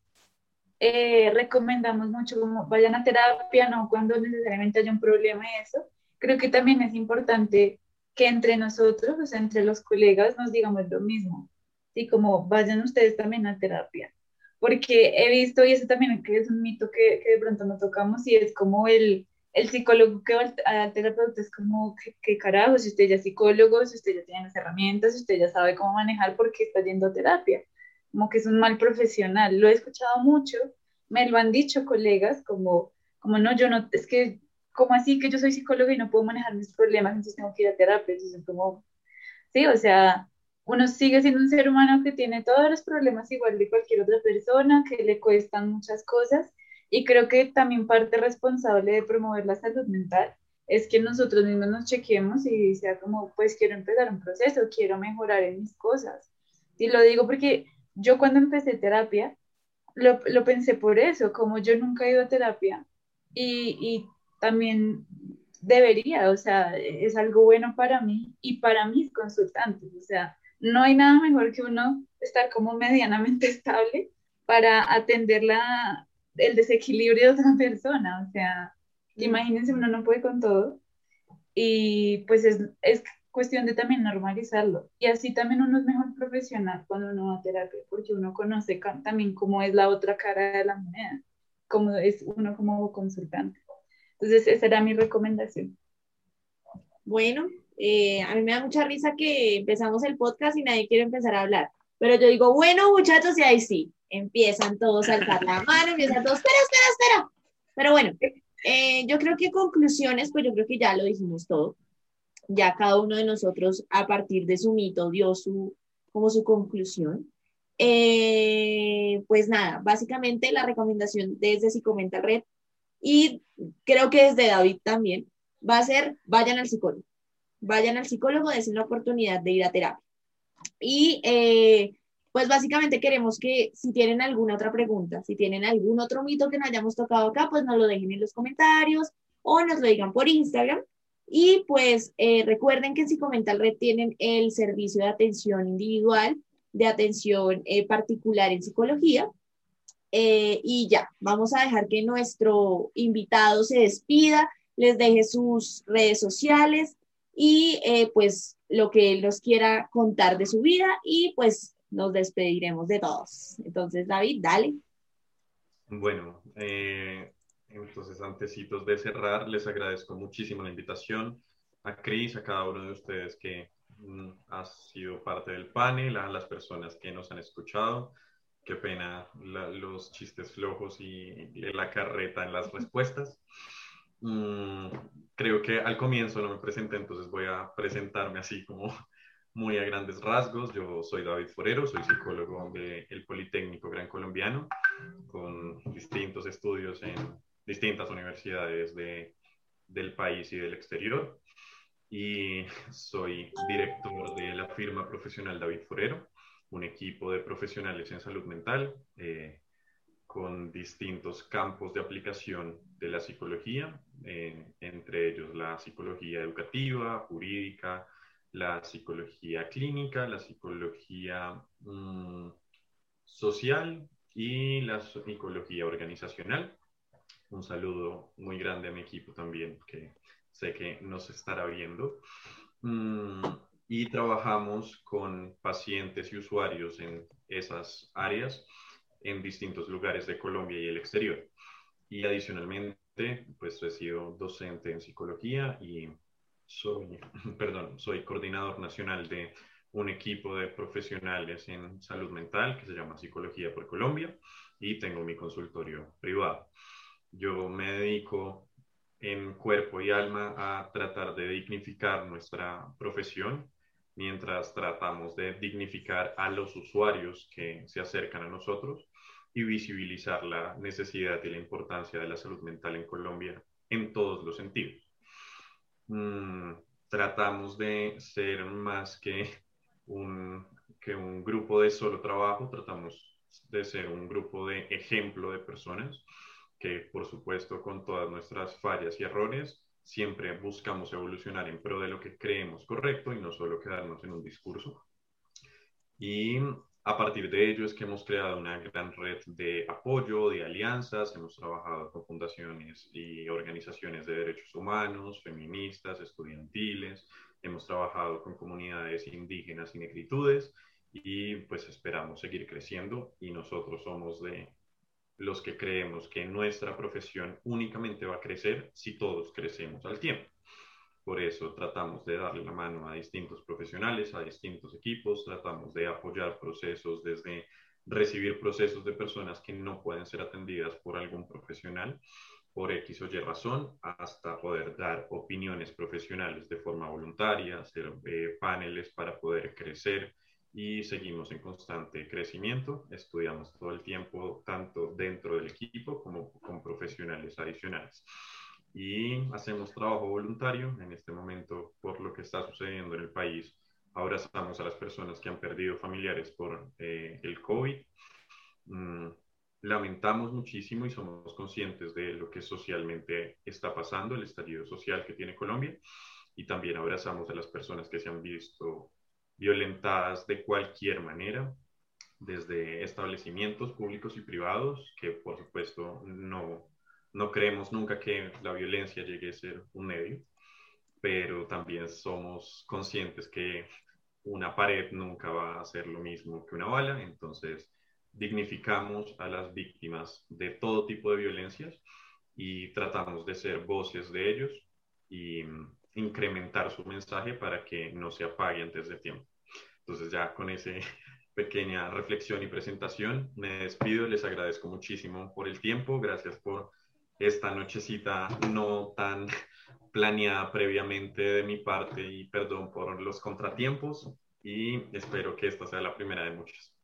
Speaker 5: eh, recomendamos mucho como vayan a terapia, no cuando necesariamente haya un problema y eso, creo que también es importante que entre nosotros, sea, entre los colegas, nos digamos lo mismo, ¿sí? Como vayan ustedes también a terapia, porque he visto, y eso también es un mito que, que de pronto no tocamos, y es como el, el psicólogo que va al terapeuta es como, ¿qué, ¿qué, carajo? Si usted ya es psicólogo, si usted ya tiene las herramientas, si usted ya sabe cómo manejar, ¿por qué está yendo a terapia? Como que es un mal profesional. Lo he escuchado mucho, me lo han dicho colegas, como, como no, yo no, es que, como así que yo soy psicóloga y no puedo manejar mis problemas, entonces tengo que ir a terapia? Entonces, como, sí, o sea, uno sigue siendo un ser humano que tiene todos los problemas igual de cualquier otra persona, que le cuestan muchas cosas y creo que también parte responsable de promover la salud mental es que nosotros mismos nos chequemos y sea como, pues quiero empezar un proceso, quiero mejorar en mis cosas. Y lo digo porque yo cuando empecé terapia, lo, lo pensé por eso, como yo nunca he ido a terapia y, y también debería, o sea, es algo bueno para mí y para mis consultantes, o sea, no hay nada mejor que uno estar como medianamente [LAUGHS] estable para atender la, el desequilibrio de otra persona, o sea, imagínense, uno no puede con todo y pues es, es cuestión de también normalizarlo y así también uno es mejor profesional cuando uno va a terapia porque uno conoce también cómo es la otra cara de la moneda, cómo es uno como consultante. Entonces, esa era mi recomendación.
Speaker 1: Bueno, eh, a mí me da mucha risa que empezamos el podcast y nadie quiere empezar a hablar, pero yo digo, bueno muchachos, y ahí sí, empiezan todos a alzar la mano, empiezan todos, espera, espera, espera. Pero bueno, eh, yo creo que conclusiones, pues yo creo que ya lo dijimos todo. Ya cada uno de nosotros, a partir de su mito, dio su, como su conclusión. Eh, pues nada, básicamente la recomendación desde Si Comenta Red y creo que desde David también, va a ser, vayan al psicólogo, vayan al psicólogo, den la oportunidad de ir a terapia. Y eh, pues básicamente queremos que si tienen alguna otra pregunta, si tienen algún otro mito que no hayamos tocado acá, pues nos lo dejen en los comentarios o nos lo digan por Instagram. Y pues eh, recuerden que en Psicomental Red tienen el servicio de atención individual, de atención eh, particular en psicología. Eh, y ya, vamos a dejar que nuestro invitado se despida, les deje sus redes sociales y pues lo que él nos quiera contar de su vida y pues nos despediremos de todos. Entonces, David, dale.
Speaker 6: Bueno, eh, entonces, antecitos de cerrar, les agradezco muchísimo la invitación a Cris, a cada uno de ustedes que mm, ha sido parte del panel, a las personas que nos han escuchado. Qué pena los chistes flojos y la carreta en las respuestas. Mm, creo que al comienzo no me presenté, entonces voy a presentarme así como muy a grandes rasgos. Yo soy David Forero, soy psicólogo del Politécnico Gran Colombiano, con distintos estudios en distintas universidades de, del país y del exterior. Y soy director de la firma profesional David Forero, un equipo de profesionales en salud mental eh, con distintos campos de aplicación de la psicología, eh, entre ellos la psicología educativa, jurídica, la psicología clínica, la psicología mm, social y la psicología organizacional. Un saludo muy grande a mi equipo también, que sé que nos estará viendo. Mm, y trabajamos con pacientes y usuarios en esas áreas en distintos lugares de Colombia y el exterior. Y adicionalmente, pues he sido docente en psicología y soy, [LAUGHS] perdón, soy coordinador nacional de un equipo de profesionales en salud mental que se llama Psicología por Colombia y tengo mi consultorio privado. Yo me dedico en cuerpo y alma a tratar de dignificar nuestra profesión mientras tratamos de dignificar a los usuarios que se acercan a nosotros y visibilizar la necesidad y la importancia de la salud mental en Colombia en todos los sentidos. Mm, tratamos de ser más que un, que un grupo de solo trabajo, tratamos de ser un grupo de ejemplo de personas que, por supuesto, con todas nuestras fallas y errores, siempre buscamos evolucionar en pro de lo que creemos correcto y no solo quedarnos en un discurso. Y a partir de ello es que hemos creado una gran red de apoyo, de alianzas, hemos trabajado con fundaciones y organizaciones de derechos humanos, feministas, estudiantiles, hemos trabajado con comunidades indígenas y negritudes y pues esperamos seguir creciendo y nosotros somos de los que creemos que nuestra profesión únicamente va a crecer si todos crecemos al tiempo. Por eso tratamos de darle la mano a distintos profesionales, a distintos equipos, tratamos de apoyar procesos desde recibir procesos de personas que no pueden ser atendidas por algún profesional por X o Y razón, hasta poder dar opiniones profesionales de forma voluntaria, hacer eh, paneles para poder crecer y seguimos en constante crecimiento. Estudiamos todo el tiempo, tanto dentro del equipo como con profesionales adicionales y hacemos trabajo voluntario en este momento por lo que está sucediendo en el país. Abrazamos a las personas que han perdido familiares por eh, el COVID. Mm, lamentamos muchísimo y somos conscientes de lo que socialmente está pasando, el estallido social que tiene Colombia. Y también abrazamos a las personas que se han visto violentadas de cualquier manera, desde establecimientos públicos y privados, que por supuesto no no creemos nunca que la violencia llegue a ser un medio, pero también somos conscientes que una pared nunca va a ser lo mismo que una bala, entonces dignificamos a las víctimas de todo tipo de violencias y tratamos de ser voces de ellos y incrementar su mensaje para que no se apague antes de tiempo. Entonces ya con esa [LAUGHS] pequeña reflexión y presentación me despido, les agradezco muchísimo por el tiempo, gracias por esta nochecita no tan [LAUGHS] planeada previamente de mi parte y perdón por los contratiempos y espero que esta sea la primera de muchas.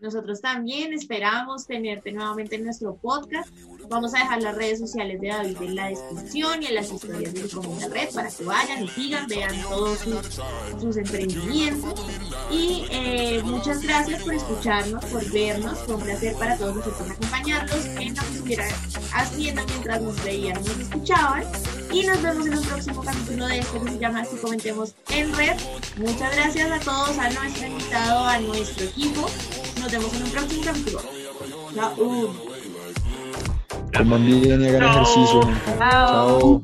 Speaker 1: Nosotros también esperamos tenerte nuevamente en nuestro podcast. Vamos a dejar las redes sociales de David en la descripción y en las historias de la red para que vayan y sigan, vean todos sus, emprendimientos. Y eh, muchas gracias por escucharnos, por vernos. Fue un placer para todos nosotros acompañarlos en lo que haciendo mientras nos veían y nos escuchaban. Y nos vemos en un próximo capítulo de esto que se llama Si Comentemos en Red. Muchas gracias a todos, a nuestro invitado, a nuestro equipo. Nos vemos en un próximo capítulo. Chao.
Speaker 3: Y hagan ejercicio. Chao.